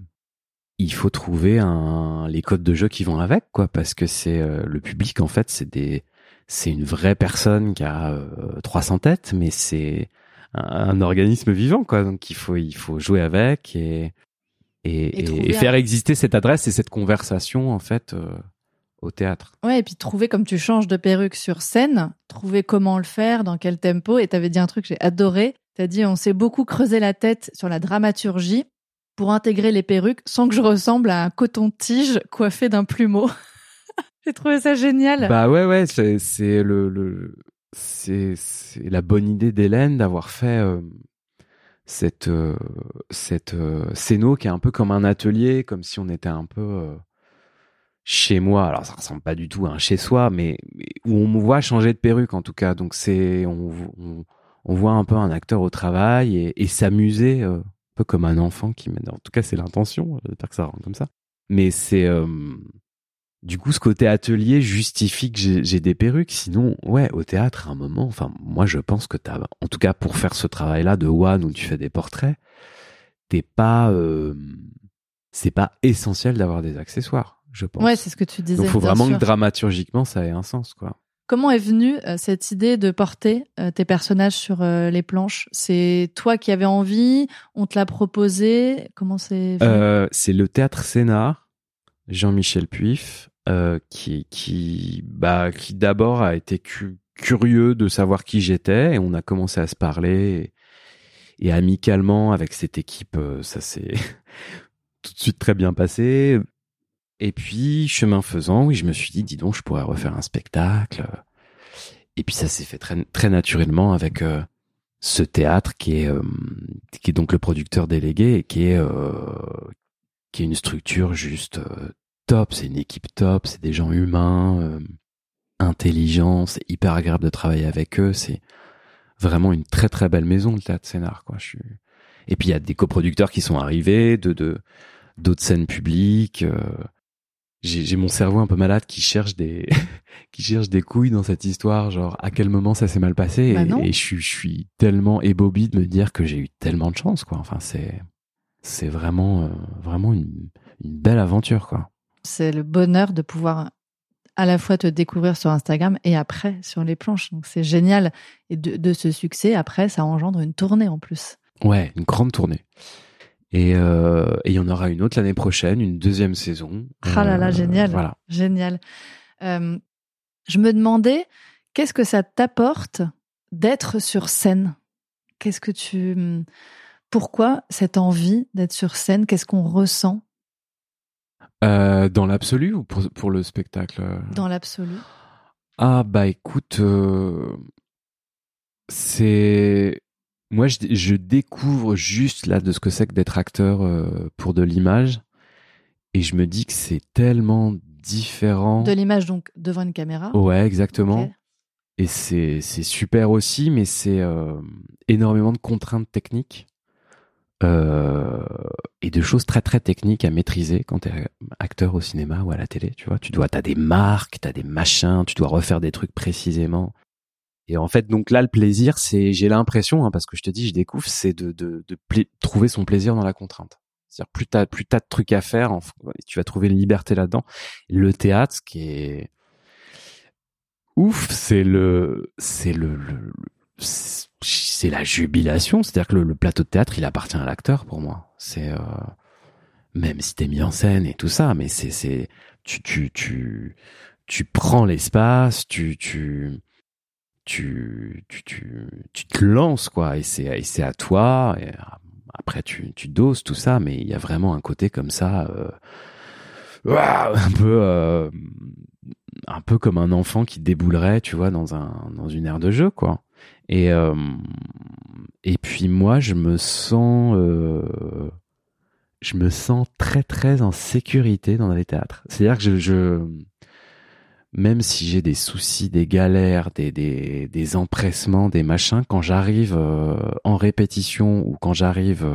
il faut trouver un, les codes de jeu qui vont avec quoi, parce que c'est le public en fait c'est des c'est une vraie personne qui a 300 têtes, mais c'est un, un, organisme vivant quoi, donc il faut il faut jouer avec et et, faire exister cette adresse et cette conversation en fait euh, au théâtre. Ouais, et puis trouver comme tu changes de perruque sur scène, trouver comment le faire, dans quel tempo. Et t'avais dit un truc que j'ai adoré. T'as dit on s'est beaucoup creusé la tête sur la dramaturgie pour intégrer les perruques sans que je ressemble à un coton-tige coiffé d'un plumeau. j'ai trouvé ça génial. Bah ouais ouais, c'est le, le c'est la bonne idée d'Hélène d'avoir fait euh, cette euh, cette euh, qui est un peu comme un atelier, comme si on était un peu euh, chez moi. Alors ça ressemble pas du tout à un chez soi, mais, où on me voit changer de perruque en tout cas. Donc c'est on, voit un peu un acteur au travail et, s'amuser un peu comme un enfant qui En tout cas c'est l'intention. J'espère que ça rend comme ça. Mais c'est du coup, ce côté atelier justifie que j'ai des perruques. Sinon, ouais, au théâtre, à un moment, enfin, moi, je pense que t'as, en tout cas, pour faire ce travail-là de one où tu fais des portraits, t'es pas, euh, c'est pas essentiel d'avoir des accessoires, je pense. Ouais, c'est ce que tu disais. Donc, faut vraiment que dramaturgiquement, ça ait un sens, quoi. Comment est venue euh, cette idée de porter euh, tes personnages sur les planches? C'est toi qui avais envie? On te l'a proposé? Comment c'est C'est le théâtre Sénat, Jean-Michel Puif, euh, qui qui bah qui d'abord a été curieux de savoir qui j'étais et on a commencé à se parler et, amicalement avec cette équipe euh, ça s'est tout de suite très bien passé. Et puis chemin faisant oui je me suis dit dis donc je pourrais refaire un spectacle. Et puis ça s'est fait très très naturellement avec euh, ce théâtre qui est qui est donc le producteur délégué et qui est qui est une structure juste top, c'est une équipe top, c'est des gens humains, euh, intelligents, c'est hyper agréable de travailler avec eux, c'est vraiment une très très belle maison le théâtre scénar quoi. Je suis... Et puis il y a des coproducteurs qui sont arrivés, de de d'autres scènes publiques. Euh, j'ai mon cerveau un peu malade qui cherche des qui cherche des couilles dans cette histoire, genre à quel moment ça s'est mal passé? Bah et, je suis je suis tellement ébobie de me dire que j'ai eu tellement de chance quoi. Enfin c'est c'est vraiment euh, vraiment une, une belle aventure quoi c'est le bonheur de pouvoir à la fois te découvrir sur Instagram et après sur les planches. Donc c'est génial. Et de, ce succès, après, ça engendre une tournée en plus. Ouais, une grande tournée. Et euh, il y en aura une autre l'année prochaine, une deuxième saison. Ah là là, euh, génial. Voilà. Génial. Euh, je me demandais, qu'est-ce que ça t'apporte d'être sur scène? Qu'est-ce que tu. Pourquoi cette envie d'être sur scène? Qu'est-ce qu'on ressent? Euh, dans l'absolu ou pour, pour, le spectacle Dans l'absolu. Ah bah écoute, euh, c'est moi je, je, découvre juste là de ce que c'est que d'être acteur euh, pour de l'image et je me dis que c'est tellement différent. De l'image donc devant une caméra. Ouais exactement. et c'est super aussi, mais c'est euh, énormément de contraintes techniques euh, et de choses très très techniques à maîtriser quand tu es acteur au cinéma ou à la télé. Tu vois, tu dois, t'as des marques, t'as des machins, tu dois refaire des trucs précisément. Et en fait, donc là, le plaisir, c'est, j'ai l'impression, hein, parce que je te dis, je découvre, c'est de, de, de trouver son plaisir dans la contrainte. C'est-à-dire plus t'as plus t'as de trucs à faire, tu vas trouver une liberté là-dedans. Le théâtre, ce qui est ouf, c'est le, c'est le, c'est la jubilation. C'est-à-dire que le, plateau de théâtre, il appartient à l'acteur pour moi. C'est euh, même si t'es mis en scène et tout ça, mais c'est c'est tu tu tu tu prends l'espace, tu tu tu tu tu tu te lances quoi et c'est et c'est à toi et après tu tu doses tout ça mais il y a vraiment un côté comme ça euh, un peu euh, un peu comme un enfant qui déboulerait, tu vois, dans un dans une aire de jeu, quoi. Et euh, et puis moi, je me sens euh, je me sens très très en sécurité dans les théâtres. C'est-à-dire que je, je même si j'ai des soucis, des galères, des, des, des empressements, des machins, quand j'arrive euh, en répétition ou quand j'arrive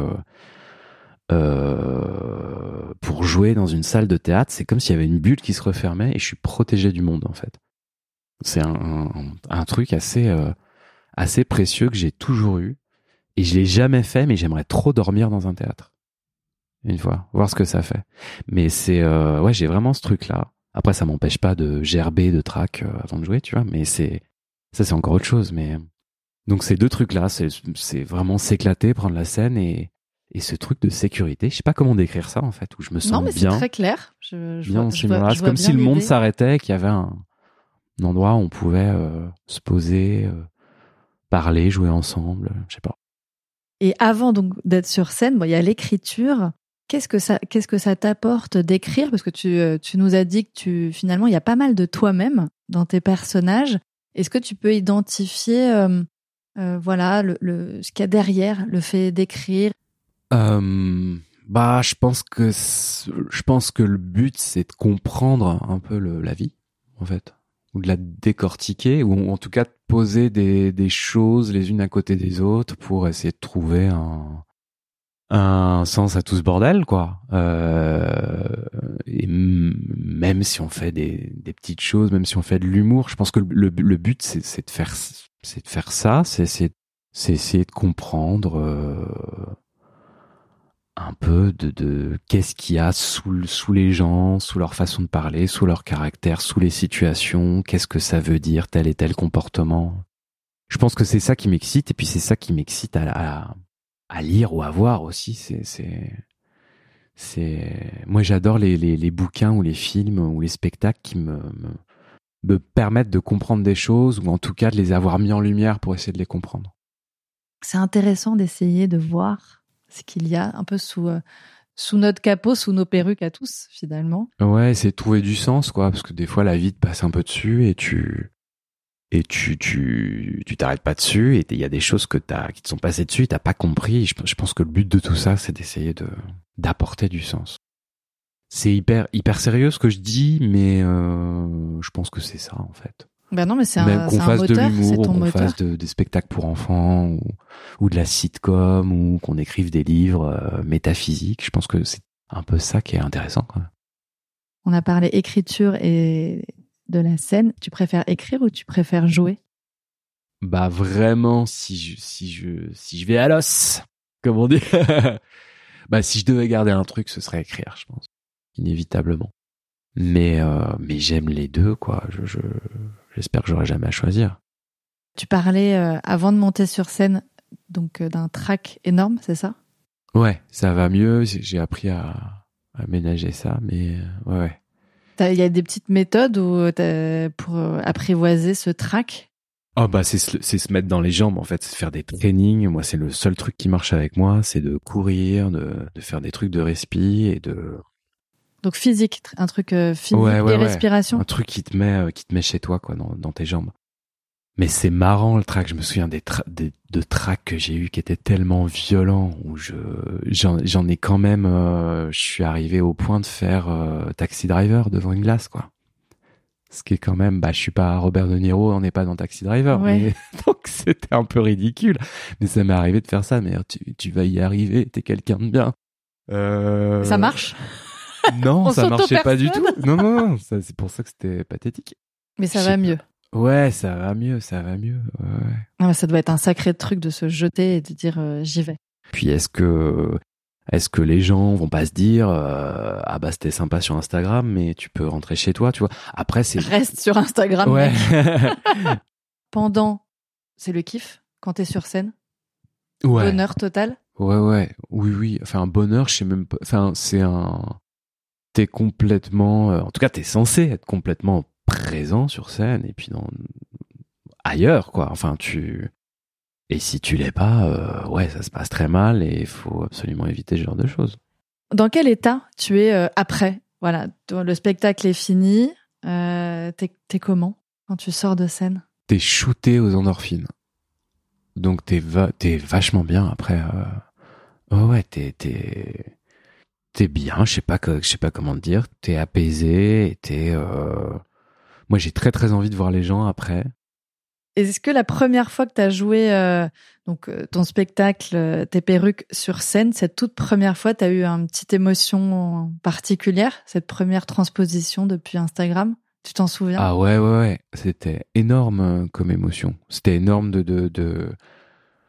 euh, pour jouer dans une salle de théâtre, c'est comme s'il y avait une bulle qui se refermait et je suis protégé du monde en fait. C'est un, un, truc assez euh, assez précieux que j'ai toujours eu et je l'ai jamais fait, mais j'aimerais trop dormir dans un théâtre une fois, voir ce que ça fait. Mais c'est euh, ouais, j'ai vraiment ce truc là. Après, ça m'empêche pas de gerber de track avant de jouer, tu vois. Mais c'est ça, c'est encore autre chose. Mais donc ces deux trucs là, c'est c'est vraiment s'éclater, prendre la scène et et ce truc de sécurité. Je sais pas comment décrire ça en fait, où je me sens non, mais bien. c'est très clair. Je, je bien C'est comme si le monde s'arrêtait, qu'il y avait un, endroit où on pouvait euh, se poser, euh, parler, jouer ensemble. Je sais pas. Et avant donc d'être sur scène, bon, il y a l'écriture. Qu'est-ce que ça, qu'est-ce que ça t'apporte d'écrire? Parce que tu, euh, tu nous as dit que tu, finalement, il y a pas mal de toi-même dans tes personnages. Est-ce que tu peux identifier, voilà, le, le, ce qu'il y a derrière le fait d'écrire? Euh, bah, je pense que je pense que le but c'est de comprendre un peu le, la vie, en fait, ou de la décortiquer, ou en tout cas de poser des, des choses les unes à côté des autres pour essayer de trouver un un sens à tout ce bordel, quoi. Euh, et même si on fait des, des petites choses, même si on fait de l'humour, je pense que le, le but c'est de faire c'est de faire ça, c'est essayer de comprendre. Euh, un peu de, de qu'est-ce qu'il y a sous, sous les gens, sous leur façon de parler, sous leur caractère, sous les situations, qu'est-ce que ça veut dire tel et tel comportement. Je pense que c'est ça qui m'excite et puis c'est ça qui m'excite à, à, à, lire ou à voir aussi. C'est, c'est, c'est, moi j'adore les, les, les, bouquins ou les films ou les spectacles qui me, me, me permettent de comprendre des choses ou en tout cas de les avoir mis en lumière pour essayer de les comprendre. C'est intéressant d'essayer de voir ce qu'il y a un peu sous euh, sous notre capot, sous nos perruques à tous finalement. Ouais, c'est trouver du sens quoi, parce que des fois la vie te passe un peu dessus et tu et tu tu tu t'arrêtes pas dessus et il y a des choses que t'as qui te sont passées dessus, t'as pas compris. Je, je pense que le but de tout ça, c'est d'essayer de d'apporter du sens. C'est hyper hyper sérieux ce que je dis, mais euh, je pense que c'est ça en fait. Ben non, mais c'est un, qu'on fasse de l'humour, qu'on fasse de, des spectacles pour enfants, ou, ou, de la sitcom, ou qu'on écrive des livres euh, métaphysiques. Je pense que c'est un peu ça qui est intéressant. Quand même. On a parlé écriture et de la scène. Tu préfères écrire ou tu préfères jouer? Bah vraiment, si je si je si je vais à l'os, comme on dit. bah si je devais garder un truc, ce serait écrire, je pense, inévitablement. Mais euh, mais j'aime les deux, quoi. Je, je j'espère que j'aurai jamais à choisir. Tu parlais euh, avant de monter sur scène donc euh, d'un track énorme, c'est ça? Ouais, ça va mieux. J'ai appris à, à ménager ça, mais euh, ouais, ouais. Il y a des petites méthodes où pour apprivoiser ce track Oh bah c'est c'est se mettre dans les jambes en fait, c'est faire des trainings. Moi c'est le seul truc qui marche avec moi, c'est de courir, de, de faire des trucs de respi et de donc physique, un truc euh, physique ouais, ouais, respiration. Un truc qui te met, euh, qui te met chez toi, quoi, dans, dans tes jambes. Mais c'est marrant le track. Je me souviens des, des de tracks que j'ai eu qui étaient tellement violents où je j'en ai quand même. Euh, je suis arrivé au point de faire taxi driver devant une glace, quoi. Ce qui est quand même, bah, je suis pas Robert De Niro, on n'est pas dans Taxi Driver. Ouais. Mais, donc c'était un peu ridicule. Mais ça m'est arrivé de faire ça. Mais tu, tu vas y arriver, t'es quelqu'un de bien. Euh... Ça marche? Non, On ça marchait pas du tout. Non, non, non. ça- C'est pour ça que c'était pathétique. Mais ça va mieux. Ouais, ça va mieux, ça va mieux. Ouais. Ah, mais ça doit être un sacré truc de se jeter et de dire euh, j'y vais. Puis est-ce que est-ce que les gens vont pas se dire euh, ah bah c'était sympa sur Instagram mais tu peux rentrer chez toi tu vois après c'est Reste sur Instagram. ouais mec. Pendant, c'est le kiff quand t'es sur scène? ouais Bonheur total? ouais ouais oui oui enfin un bonheur je sais même pas enfin c'est un t'es complètement euh, en tout cas t'es censé être complètement présent sur scène et puis dans ailleurs quoi enfin tu et si tu l'es pas euh, ouais ça se passe très mal et il faut absolument éviter ce genre de choses Dans quel état tu es euh, après? Voilà, le spectacle est fini. Euh, t'es, t'es comment quand tu sors de scène? T'es shooté aux endorphines. Donc t'es va t'es vachement bien après. Euh... Ouais ouais t'es t'es t'es bien. Je sais pas que je sais pas comment te dire. T'es apaisé. T'es. Euh... Moi j'ai très très envie de voir les gens après. Est-ce que la première fois que tu as joué euh, donc euh, ton spectacle, euh, tes perruques sur scène, cette toute première fois, tu as eu une petite émotion particulière, cette première transposition depuis Instagram? Tu t'en souviens? Ah ouais ouais ouais. C'était énorme comme émotion. C'était énorme de de de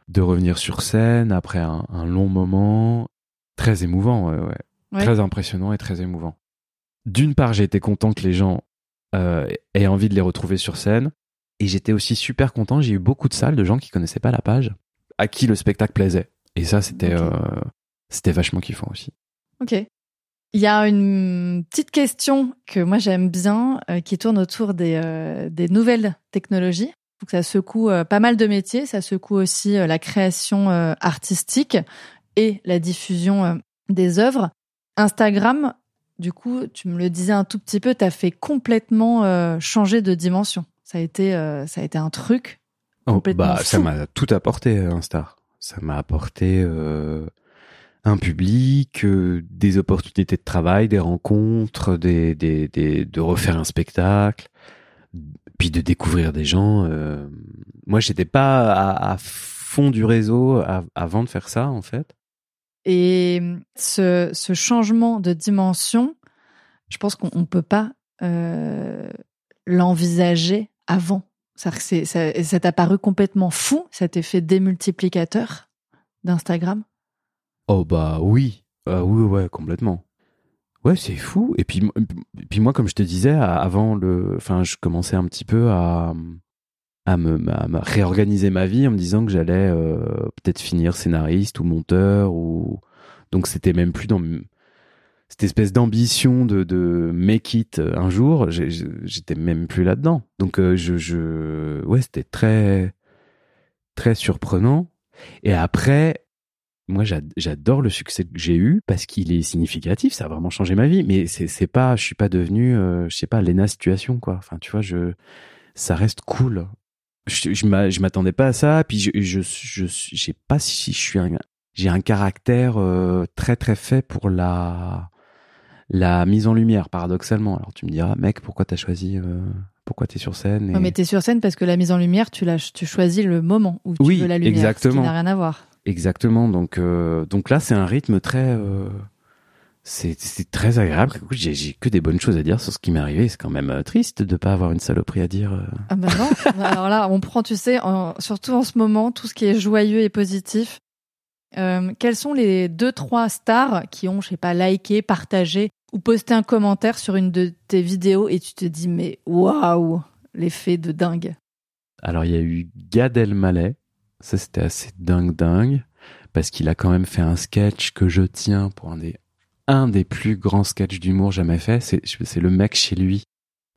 de revenir sur scène après un, un long moment. Très émouvant ouais ouais. Ouais. Très impressionnant et très émouvant. D'une part, j'ai été content que les gens euh, aient envie de les retrouver sur scène. Et j'étais aussi super content. J'ai eu beaucoup de salles de gens qui connaissaient pas la page, à qui le spectacle plaisait. Et ça, c'était euh, c'était vachement kiffant aussi. Ok. Il y a une petite question que moi j'aime bien, euh, qui tourne autour des, euh, des nouvelles technologies. Donc ça secoue pas mal de métiers, ça secoue aussi la création artistique et la diffusion des œuvres. Instagram, du coup, tu me le disais un tout petit peu, t'as fait complètement euh, changer de dimension. Ça a été, euh, ça a été un truc. Oh, bah, ça m'a tout apporté, Insta. Ça m'a apporté euh, un public, euh, des opportunités de travail, des rencontres, des, des, des, de refaire un spectacle, puis de découvrir des gens. euh. Moi, j'étais pas à, à fond du réseau av- avant de faire ça, en fait. Et ce, ce changement de dimension, je pense qu'on ne peut pas euh, l'envisager avant. C'est- ça, ça t'a paru complètement fou, cet effet démultiplicateur d'Instagram? Oh bah oui, Euh, oui complètement. Ouais c'est fou. Et puis et puis moi comme je te disais avant le, enfin je commençais un petit peu à à me, réorganiser ma vie en me disant que j'allais euh, peut-être finir scénariste ou monteur ou donc c'était même plus dans cette espèce d'ambition de, de make it un jour j'étais même plus là dedans donc euh, je, ouais c'était très très surprenant. Et après moi j'ad- j'adore le succès que j'ai eu parce qu'il est significatif ça a vraiment changé ma vie. Mais c'est pas je suis pas devenu euh, je sais pas Lena situation quoi. Enfin tu vois je ça reste cool je, je m'a- je m'attendais pas à ça puis je je je sais pas si je suis un j'ai un caractère euh, très très fait pour la la mise en lumière paradoxalement alors tu me diras mec pourquoi t'as choisi euh, pourquoi t'es sur scène et... Ouais, mais t'es sur scène parce que la mise en lumière, tu, tu choisis le moment où tu Oui, veux la lumière. Exactement. qui n'a rien à voir. Exactement. Donc, euh, donc là, c'est un rythme très, euh, c'est, très agréable. J'ai, que des bonnes choses à dire sur ce qui m'est arrivé. C'est quand même euh, triste de pas avoir une saloperie à dire. euh. Ah ben non. Alors là, on prend, tu sais, en- surtout en ce moment, tout ce qui est joyeux et positif. Euh, quelles sont les deux, trois stars qui ont, je sais pas, liké, partagé ou posté un commentaire sur une de tes vidéos et tu te dis, mais waouh, l'effet de dingue. Alors, il y a eu Gad Elmaleh. Ça, c'était assez dingue, dingue. Parce qu'il a quand même fait un sketch que je tiens pour un des, un des plus grands sketchs d'humour jamais fait. C'est, le mec chez lui.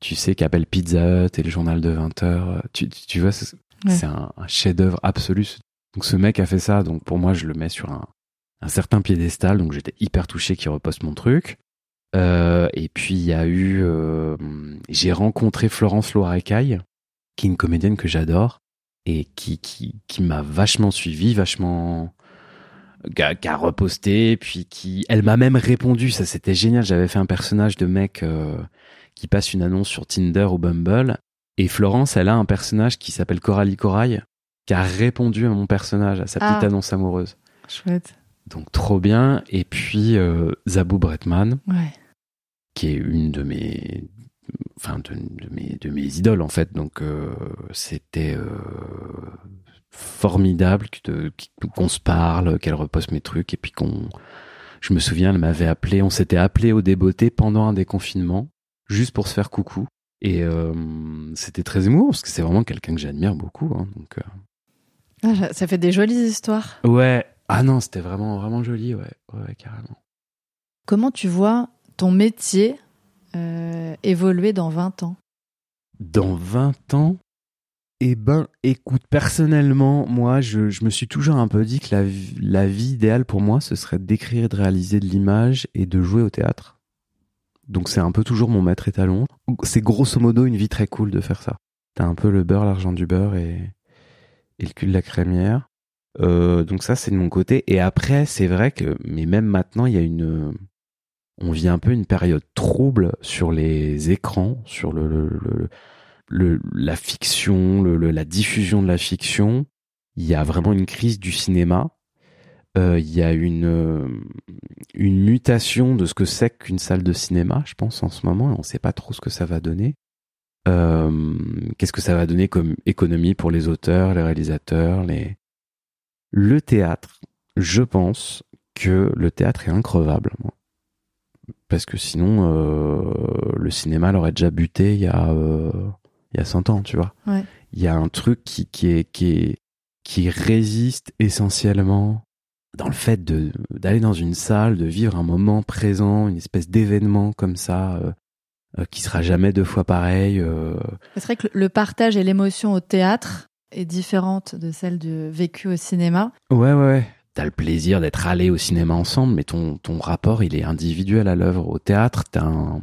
Tu sais, qui appelle Pizza Hut et le journal de 20 heures. Tu, tu, tu vois, c'est, Ouais. un, un chef-d'œuvre absolu. Donc, ce mec a fait ça. Donc, pour moi, je le mets sur un, un certain piédestal. Donc, j'étais hyper touché qu'il reposte mon truc. Euh, et puis, il y a eu, euh, j'ai rencontré Florence Loirecaille, qui est une comédienne que j'adore et qui, qui, qui m'a vachement suivi, vachement, qui a, reposté, puis qui, elle m'a même répondu, ça c'était génial, j'avais fait un personnage de mec euh, qui passe une annonce sur Tinder ou Bumble. Et Florence, elle a un personnage qui s'appelle Coralie Corail, qui a répondu à mon personnage, à sa petite Ah. annonce amoureuse. Chouette. Donc trop bien. Et puis euh, Zabou Bretman, Ouais. qui est une de mes, enfin de, de mes de mes idoles en fait. Donc euh, c'était euh, formidable qu'on se parle, qu'elle repose mes trucs et puis qu'on, je me souviens, elle m'avait appelé, on s'était appelé au débeauté pendant un déconfinement, juste pour se faire coucou. Et euh, c'était très émouvant parce que c'est vraiment quelqu'un que j'admire beaucoup. hein, donc euh, Ah, ça fait des jolies histoires. ouais. Ah non, c'était vraiment vraiment joli, ouais, carrément. Comment tu vois ton métier euh, évoluer dans 20 ans? Dans 20 ans, eh ben, écoute, personnellement, moi, je, me suis toujours un peu dit que la, vie- idéale pour moi, ce serait d'écrire de réaliser de l'image et de jouer au théâtre. Donc c'est un peu toujours mon maître étalon. C'est grosso modo une vie très cool de faire ça. T'as un peu le beurre, l'argent du beurre et, le cul de la crémière. Euh, donc ça, c'est de mon côté. Et après, c'est vrai que, mais même maintenant, il y a une, on vit un peu une période trouble sur les écrans, sur le- le- la fiction, le, le- la diffusion de la fiction. Il y a vraiment une crise du cinéma. Euh, il y a une euh, une mutation de ce que c'est qu'une salle de cinéma, je pense en ce moment. Et on ne sait pas trop ce que ça va donner. Euh, Qu'est-ce que ça va donner comme économie pour les auteurs, les réalisateurs, les le théâtre. Je pense que le théâtre est increvable. moi. Parce que sinon, euh, le cinéma l'aurait déjà buté il y a euh, il y a 100 ans, tu vois. Ouais. Il y a un truc qui qui est qui est qui résiste essentiellement dans le fait de d'aller dans une salle, de vivre un moment présent, une espèce d'événement comme ça euh, euh, qui sera jamais deux fois pareil. euh. C'est vrai que le partage et l'émotion au théâtre est différente de celle de vécu au cinéma. Ouais, ouais, ouais. T'as le plaisir d'être allé au cinéma ensemble, mais ton, ton rapport, il est individuel à l'œuvre. Au théâtre, t'as un,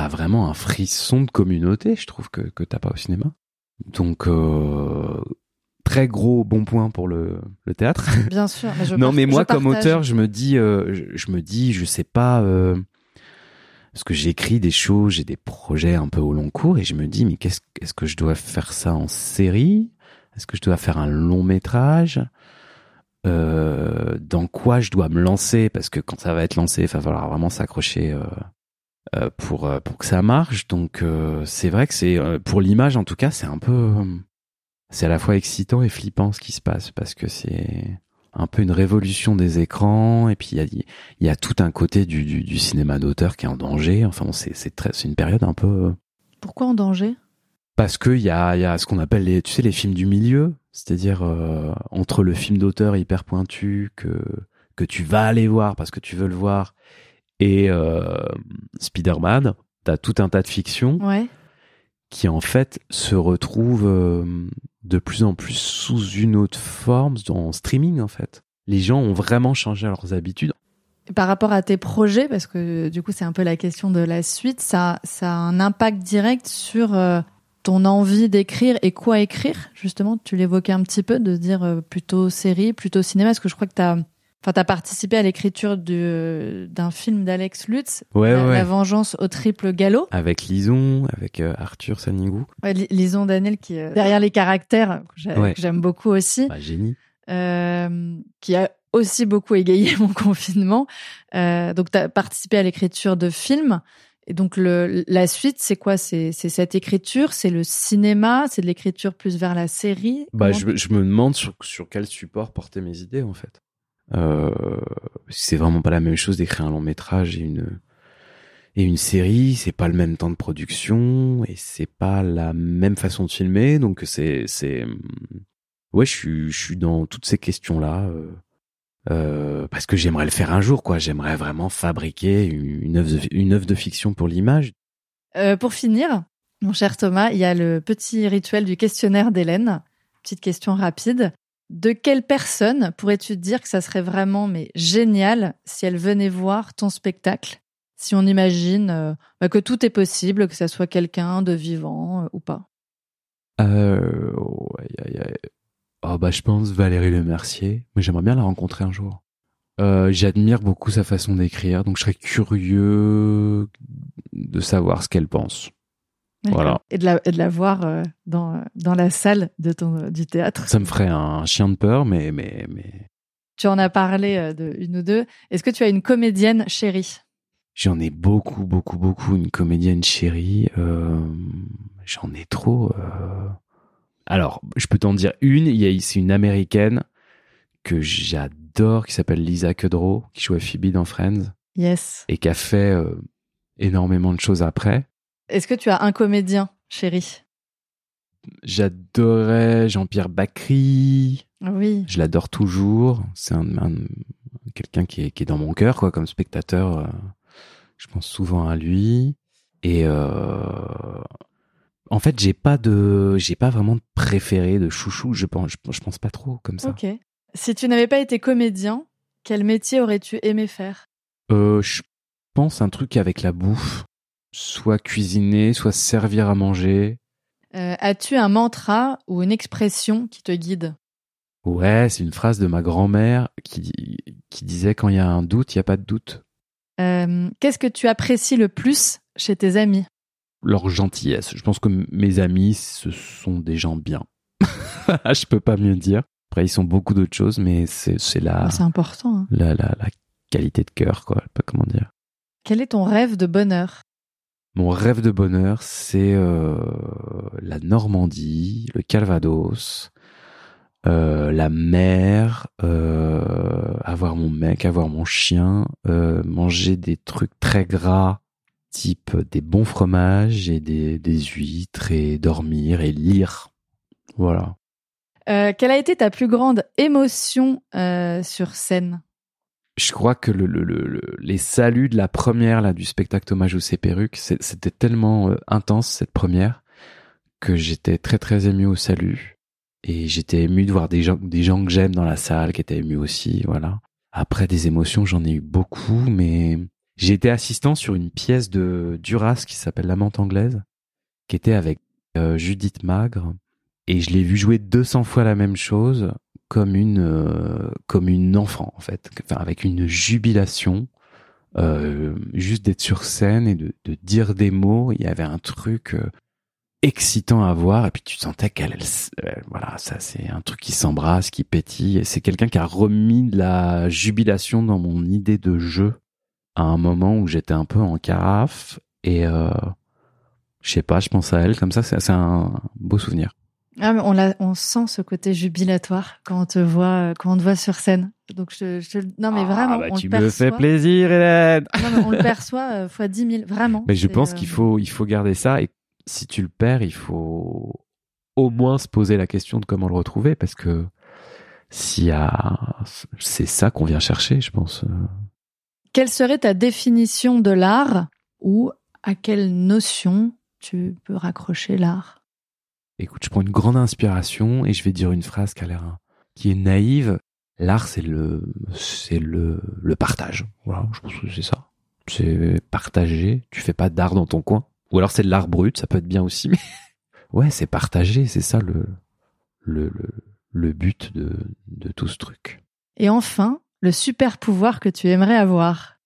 t'as vraiment un frisson de communauté, je trouve, que, que t'as pas au cinéma. Donc, euh, très gros bon point pour le, le théâtre. Bien sûr. mais je non, mais moi, comme partage. auteur, je me dis, euh, je, je me dis, je sais pas, euh, parce que j'écris des choses, j'ai des projets un peu au long cours, et je me dis, mais qu'est-ce, est-ce que je dois faire ça en série? Est-ce que je dois faire un long métrage? Euh, Dans quoi je dois me lancer? Parce que quand ça va être lancé, il va falloir vraiment s'accrocher euh, pour euh, pour que ça marche. Donc, euh, c'est vrai que c'est euh, pour l'image, en tout cas, c'est un peu, euh, c'est à la fois excitant et flippant ce qui se passe parce que c'est un peu une révolution des écrans et puis il y a, il y a tout un côté du, du, du cinéma d'auteur qui est en danger. Enfin, bon, c'est c'est très, c'est une période un peu euh, Pourquoi en danger? Parce que il y a, il y a ce qu'on appelle les, tu sais, les films du milieu, c'est-à-dire euh, entre le film d'auteur hyper pointu que que tu vas aller voir parce que tu veux le voir et euh, Spider-Man, t'as tout un tas de fictions Ouais. qui en fait se retrouvent euh, de plus en plus sous une autre forme en streaming en fait. Les gens ont vraiment changé leurs habitudes. Par rapport à tes projets, parce que du coup c'est un peu la question de la suite, ça, ça a un impact direct sur euh, ton envie d'écrire et quoi écrire? Justement, tu l'évoquais un petit peu, de dire euh, plutôt série, plutôt cinéma, parce que je crois que tu as, enfin, t'as participé à l'écriture du- d'un film d'Alex Lutz, Ouais, la, ouais. La vengeance au triple galop. Avec Lison, avec euh, Arthur Saningou. Ouais, Li- Lison Daniel qui euh, derrière les caractères que j'aime beaucoup aussi, Bah, génie. euh, qui a aussi beaucoup égayé mon confinement. Euh, donc tu as participé à l'écriture de films. Et donc le, la suite, c'est quoi? C'est cette écriture, c'est le cinéma, c'est de l'écriture plus vers la série? Bah, je, je me demande sur, sur quel support porter mes idées, en fait. Euh, c'est vraiment pas la même chose d'écrire un long métrage et une, et une série, c'est pas le même temps de production, et c'est pas la même façon de filmer, donc c'est, c'est, ouais, je suis, je suis dans toutes ces questions-là, euh, euh, parce que j'aimerais le faire un jour, quoi. J'aimerais vraiment fabriquer une, une œuvre de, une œuvre de fiction pour l'image. Euh, pour finir, mon cher Thomas, il y a le petit rituel du questionnaire d'Hélène. Petite question rapide. De quelle personne pourrais-tu dire que ça serait vraiment mais génial si elle venait voir ton spectacle? Si on imagine euh, bah, que tout est possible, que ça soit quelqu'un de vivant euh, ou pas? Euh. Oh, bah, je pense Valérie Le Mercier, mais j'aimerais bien la rencontrer un jour. J'admire beaucoup sa façon d'écrire, donc je serais curieux de savoir ce qu'elle pense. Voilà. Et de la, et de la voir euh, dans, dans la salle de ton, du théâtre. Ça me ferait un chien de peur, mais mais mais Tu en as parlé euh, de une ou deux. Est-ce que tu as une comédienne chérie? J'en ai beaucoup, beaucoup, beaucoup. Une comédienne chérie, euh, j'en ai trop. euh. Alors, je peux t'en dire une. Il y a c'est une américaine que j'adore, qui s'appelle Lisa Kudrow, qui jouait Phoebe dans Friends Yes. et qui a fait euh, énormément de choses après. Est-ce que tu as un comédien chéri J'adorais Jean-Pierre Bacry. Oui. Je l'adore toujours. C'est un, un- quelqu'un qui est, qui est dans mon cœur, quoi, comme spectateur. euh, je pense souvent à lui. Et euh, en fait, j'ai pas de, j'ai pas vraiment de préféré, de chouchou. Je pense, je, je pense pas trop comme ça. Ok. Si tu n'avais pas été comédien, quel métier aurais-tu aimé faire? Euh, je pense un truc avec la bouffe, soit cuisiner, soit servir à manger. Euh, As-tu un mantra ou une expression qui te guide? Ouais, c'est une phrase de ma grand-mère qui, qui disait quand il y a un doute, il y a pas de doute. Euh, Qu'est-ce que tu apprécies le plus chez tes amis? Leur gentillesse. Je pense que mes amis, ce sont des gens bien. je peux pas mieux dire. Après, ils sont beaucoup d'autres choses, mais c'est c'est la, Ah, C'est important. hein. la, la, la qualité de cœur, quoi. Je sais pas comment dire. Quel est ton rêve de bonheur? Mon rêve de bonheur, c'est euh, la Normandie, le Calvados, euh, la mer, euh, avoir mon mec, avoir mon chien, manger des trucs très gras, type des bons fromages et des, des huîtres, et dormir et lire. Voilà. Quelle a été ta plus grande émotion sur scène? Je crois que le, le- le- le- les saluts de la première là du spectacle Hommage aux ses perruques, c'était tellement euh, intense cette première que j'étais très très ému au salut et j'étais ému de voir des gens des gens que j'aime dans la salle qui étaient émus aussi. Voilà. Après des émotions, j'en ai eu beaucoup, mais j'ai été assistant sur une pièce de Duras qui s'appelle L'amante anglaise, qui était avec euh, Judith Magre et je l'ai vu jouer 200 fois la même chose comme une euh, comme une enfant en fait. Enfin avec une jubilation euh, juste d'être sur scène et de, de dire des mots. Il y avait un truc euh, excitant à voir. Et puis tu sentais qu'elle euh, voilà ça c'est un truc qui s'embrasse qui pétille. Et c'est quelqu'un qui a remis de la jubilation dans mon idée de jeu à un moment où j'étais un peu en carafe. Et euh, je sais pas je pense à elle comme ça. C'est un beau souvenir ah, mais on, l'a- on sent ce côté jubilatoire quand on te voit, euh, quand on te voit sur scène. Donc je, je- non mais Ah, vraiment, bah, on tu le me perçoit. fais plaisir Hélène Non, mais on le perçoit euh, fois 10 000, vraiment. Mais je pense euh, qu'il faut, il faut garder ça. Et si tu le perds, il faut au moins se poser la question de comment le retrouver. Parce que s'il y a, c'est ça qu'on vient chercher, je pense. Quelle serait ta définition de l'art ou à quelle notion tu peux raccrocher l'art? Écoute, je prends une grande inspiration et je vais dire une phrase qui a l'air, qui est naïve. L'art, c'est le, c'est le, le partage. Voilà, je pense que c'est ça. C'est partager. Tu fais pas d'art dans ton coin. Ou alors c'est de l'art brut, ça peut être bien aussi. Mais ouais, c'est partager. C'est ça le, le, le, le but de, de tout ce truc. Et enfin, le super pouvoir que tu aimerais avoir.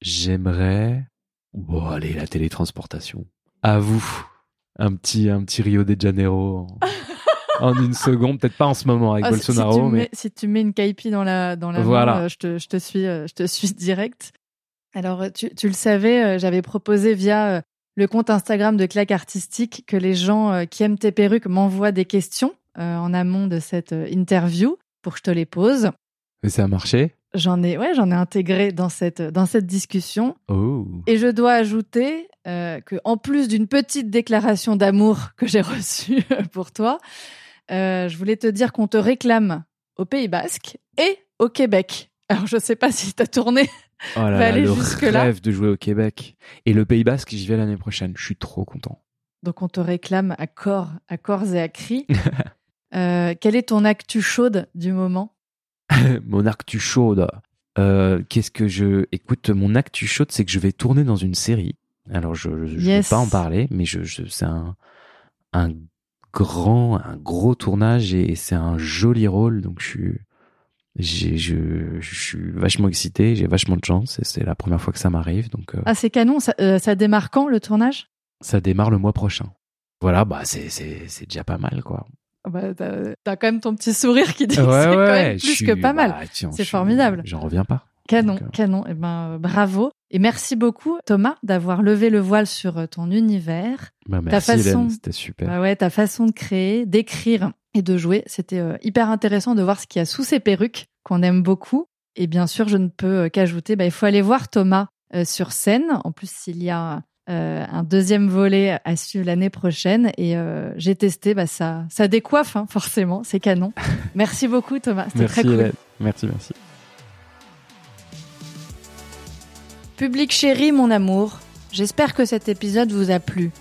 J'aimerais, bon, allez, la télétransportation. À vous. Un petit, un petit Rio de Janeiro en, en une seconde. Peut-être pas en ce moment avec Ah, Bolsonaro, si, tu mais mets, si tu mets une caipi dans la dans la Voilà. main, euh, je te je te suis euh, je te suis direct. Alors euh, tu, tu le savais, j'avais proposé via le compte Instagram de Claque Artistique que les gens qui aiment tes perruques m'envoient des questions en amont de cette interview pour que je te les pose. mais ça a marché? J'en ai ouais j'en ai intégré dans cette dans cette discussion Oh. et je dois ajouter euh, que en plus d'une petite déclaration d'amour que j'ai reçue pour toi, euh, je voulais te dire qu'on te réclame au Pays Basque et au Québec. Alors je sais pas si t'as tourné. Oh là va là, aller le jusque-là. rêve de jouer au Québec. Et le Pays Basque, j'y vais l'année prochaine. Je suis trop content. Donc on te réclame à corps, à corps et à cri. Euh, quelle est ton actu chaude du moment? mon actu chaude. Euh, Qu'est-ce que je... Écoute, mon actu chaude, c'est que je vais tourner dans une série. Alors, je ne Yes. vais pas en parler, mais je, je, c'est un, un grand, un gros tournage et, c'est un joli rôle. Donc, je suis, j'ai, je, je suis vachement excité, j'ai vachement de chance et c'est la première fois que ça m'arrive. Donc, ah, c'est canon. Ça, ça démarre quand le tournage? Ça démarre le mois prochain. Voilà, bah c'est déjà pas mal, quoi. Bah, t'as, quand même ton petit sourire qui dit c'est quand même plus que pas mal. Bah, c'est formidable. J'en reviens pas. Canon, canon. Eh ben, bravo. Et merci beaucoup, Thomas, d'avoir levé le voile sur ton univers. Bah, merci, ta façon, c'était super. Bah ouais, ta façon de créer, d'écrire et de jouer, c'était hyper intéressant de voir ce qu'il y a sous ces perruques qu'on aime beaucoup. Et bien sûr, je ne peux qu'ajouter, bah, il faut aller voir Thomas sur scène. En plus, s'il y a euh, un deuxième volet à suivre l'année prochaine et euh, j'ai testé, bah ça, ça décoiffe hein, forcément, c'est canon. Merci beaucoup Thomas, c'était très cool. Merci, merci. Public chéri, mon amour, j'espère que cet épisode vous a plu.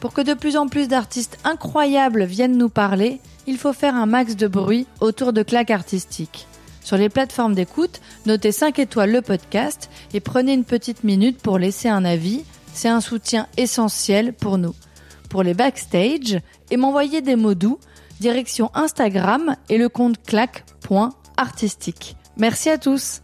Pour que de plus en plus d'artistes incroyables viennent nous parler, il faut faire un max de bruit autour de claques artistiques. Sur les plateformes d'écoute, notez 5 étoiles le podcast et prenez une petite minute pour laisser un avis c'est un soutien essentiel pour nous. Pour les backstage et m'envoyer des mots doux, direction Instagram et le compte clac.artistique. Merci à tous